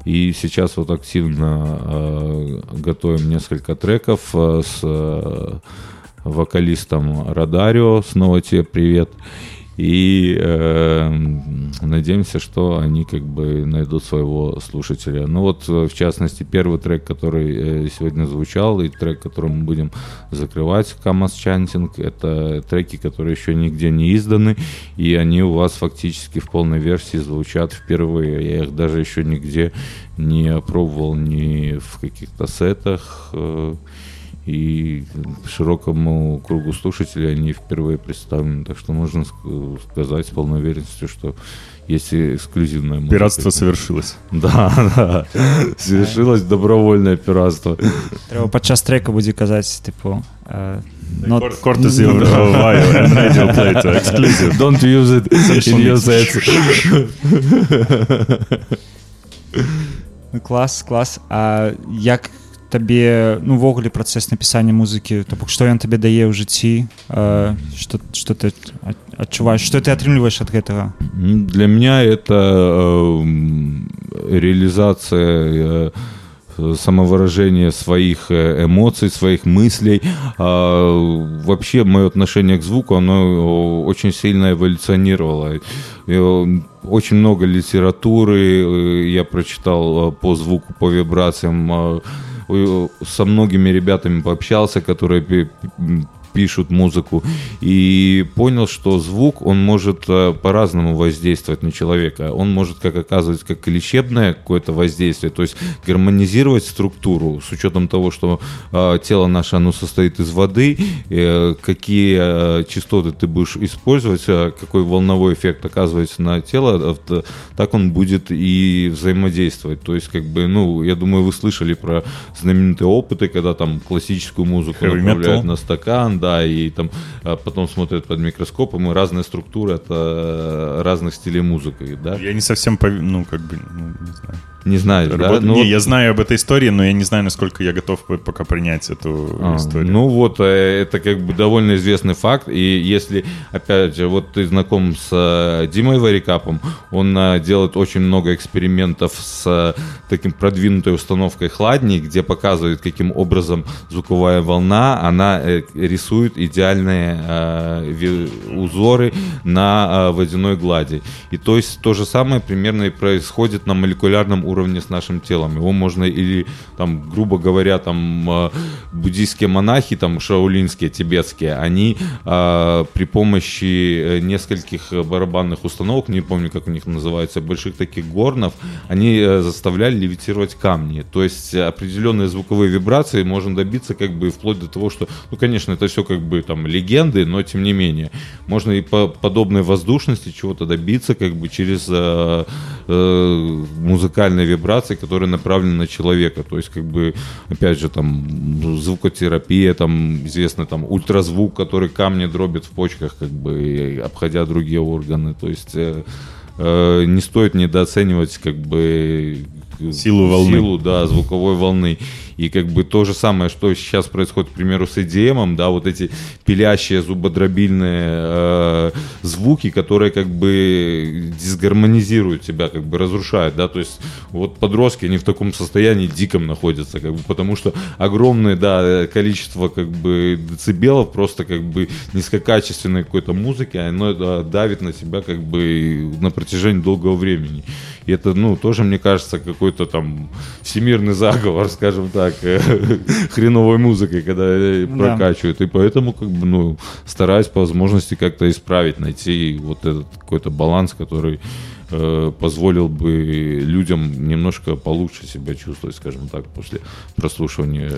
И сейчас вот активно э, готовим несколько треков с э, вокалистом Радарио. Снова тебе привет. И э, надеемся, что они как бы найдут своего слушателя. Ну вот, э, в частности, первый трек, который э, сегодня звучал, и трек, который мы будем закрывать, Камас Чантинг, это треки, которые еще нигде не изданы, и они у вас фактически в полной версии звучат впервые. Я их даже еще нигде не опробовал ни в каких-то сетах, э, и широкому кругу слушателей они впервые представлены. Так что можно ск- сказать с полной уверенностью, что есть эксклюзивная музыка. Пиратство совершилось. Да, да. Совершилось добровольное пиратство. трэба падчас трека э, not- Кор- Cortez (laughs) of Ohio and Radio Play exclusive. Don't use it in your sets. Ну, клас клас А як табе ну увогуле працэс напісання музыкі то бок што ён табе дае ў жыцці э, что что ты ад- адчуваеш что ты атрымліваеш ад гэтага М, Для меня это эм, реализация э, самовыражение своих э, эмоций, своих мыслей. А, Вообще мое отношение к звуку, оно очень сильно эволюционировало. Э, Очень много литературы э, я прочитал э, по звуку, по вибрациям. со многими ребятами пообщался, которые пишут музыку, и понял, что звук, он может э, по-разному воздействовать на человека. Он может как оказывать как лечебное какое-то воздействие, то есть гармонизировать структуру с учетом того, что э, тело наше, оно состоит из воды, э, какие э, частоты ты будешь использовать, э, какой волновой эффект оказывается на тело, э, т- так он будет и взаимодействовать. То есть, как бы, ну, я думаю, вы слышали про знаменитые опыты, когда там классическую музыку направляют на стакан, да, и там а, потом смотрят под микроскопом, и разные структуры от э, разных стилей музыки, да? Я не совсем, ну, как бы, ну, не знаю. Не знаешь, да? Работ- Ну, не, вот- я знаю об этой истории, но я не знаю, насколько я готов по- пока принять эту А, историю. Ну вот, э, это как бы довольно известный факт. И если, опять же, вот ты знаком с э, Димой Варикапом, он э, делает очень много экспериментов с таким продвинутой установкой хладней, где показывает, каким образом звуковая волна, она рисует идеальные э, узоры на э, водяной глади. И то есть то же самое примерно и происходит на молекулярном уровне с нашим телом. Его можно или, там, грубо говоря, там э, буддийские монахи, там шаолинские, тибетские, они э, при помощи э, нескольких барабанных установок, не помню, как у них называется, больших таких горнов, они э, заставляли левитировать камни. То есть определенные звуковые вибрации можно добиться как бы вплоть до того, что, ну, конечно, это все как бы там легенды, но тем не менее, можно и по подобной воздушности чего-то добиться как бы через э, э, музыкальные вибрации, которые направлены на человека. То есть как бы, опять же, там звукотерапия, там известно там ультразвук, который камни дробит в почках, как бы обходя другие органы. То есть э, э, не стоит недооценивать как бы Силу волны. силу, да, звуковой волны. И как бы то же самое, что сейчас происходит, к примеру, с EDM, да, вот эти пилящие зубодробильные э, звуки, которые как бы дисгармонизируют тебя, как бы разрушают, да, то есть вот подростки, они в таком состоянии диком находятся, как бы, потому что огромное, да, количество как бы децибелов просто как бы низкокачественной какой-то музыки, оно да, давит на себя как бы на протяжении долгого времени. И это, ну, тоже, мне кажется, какой-то там всемирный заговор, (laughs) скажем так, (laughs) хреновой музыкой, когда э, прокачивают. И поэтому, как бы, ну, стараюсь по возможности как-то исправить, найти вот этот какой-то баланс, который э, позволил бы людям немножко получше себя чувствовать, скажем так, после прослушивания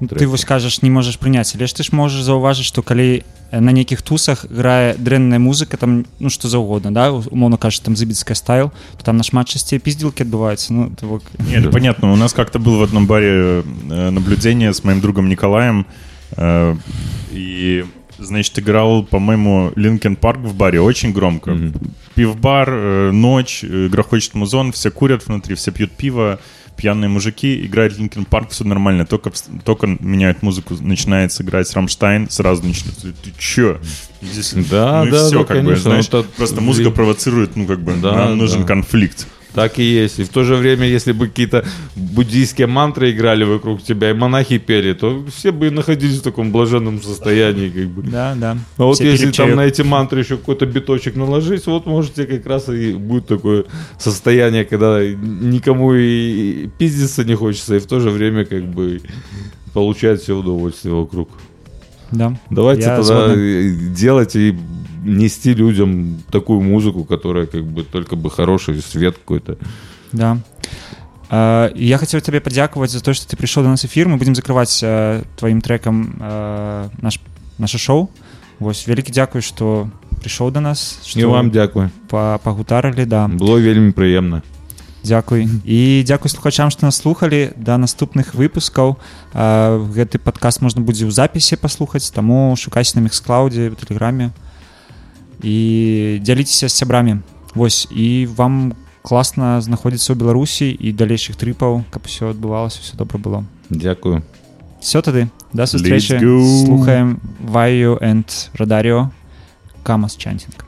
Ну, Ты треков. вось кажаш не можаш прыняць але ж ты ж можаш заўважыць што калі э, на нейкіх тусах грае дрэнная музыка там ну што заўгодна да умоўно кажа там забіцкая стайл то там нашмат часцей пиздзілкі адбываюцца ну то вот Нет, это понятно. У нас как-то было в одном баре э, наблюдение с моим другом Николаем. э, И, значит, играл, по-моему, Линкен Парк в баре очень громко. Мгм. Пивбар, э, ночь, э, грохочет музон, все курят внутри, все пьют пиво, пьяные мужики, играет Linkin Park, все нормально. Только, только меняют музыку, начинает играть Рамштайн, сразу начинает. Ты чё? Здесь, Да, ну и да, всё, да, как бы, конечно, знаешь, вот это- просто музыка провоцирует, ну, как бы, Да, нам нужен да. конфликт. Так и есть. И в то же время, если бы какие-то буддийские мантры играли вокруг тебя и монахи пели, то все бы находились в таком блаженном состоянии, как бы. да да А вот Все если пили там на эти мантры еще какой-то биточек наложить, вот можете как раз и будет такое состояние, когда никому и пиздиться не хочется, и в то же время как бы получать все удовольствие вокруг. да Давайте Я тогда э, делать и нести людям такую музыку, которая как бы только бы хороший свет какой-то. Да. Э, Я хотел тебе подякувати за то, что ты пришел до нас в эфир. Мы будем закрывать э, твоим треком э, наш, наше шоу. Вось, великий дякую, что пришел до нас. І Что вам дякую. па- пагутарылі, да. Было вельмі прыемна. Дзякуй. І дзякуй слухачам, што нас слухалі да наступных выпускаў. Э, Гэты падкаст можна будзе ў запісе паслухаць, таму шукайце на міксклаўдзе, у тэлеграме і дзяліцеся з сябрамі. Вось і вам класна знаходзіцца ў Беларусі і далейшых трыпаў, каб усё адбывалася, все добра было. Дякую. Все тады да сустрэчы Let's go. слухаем Ваю and Радаріо Камас Чантинг.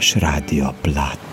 naš radio plat.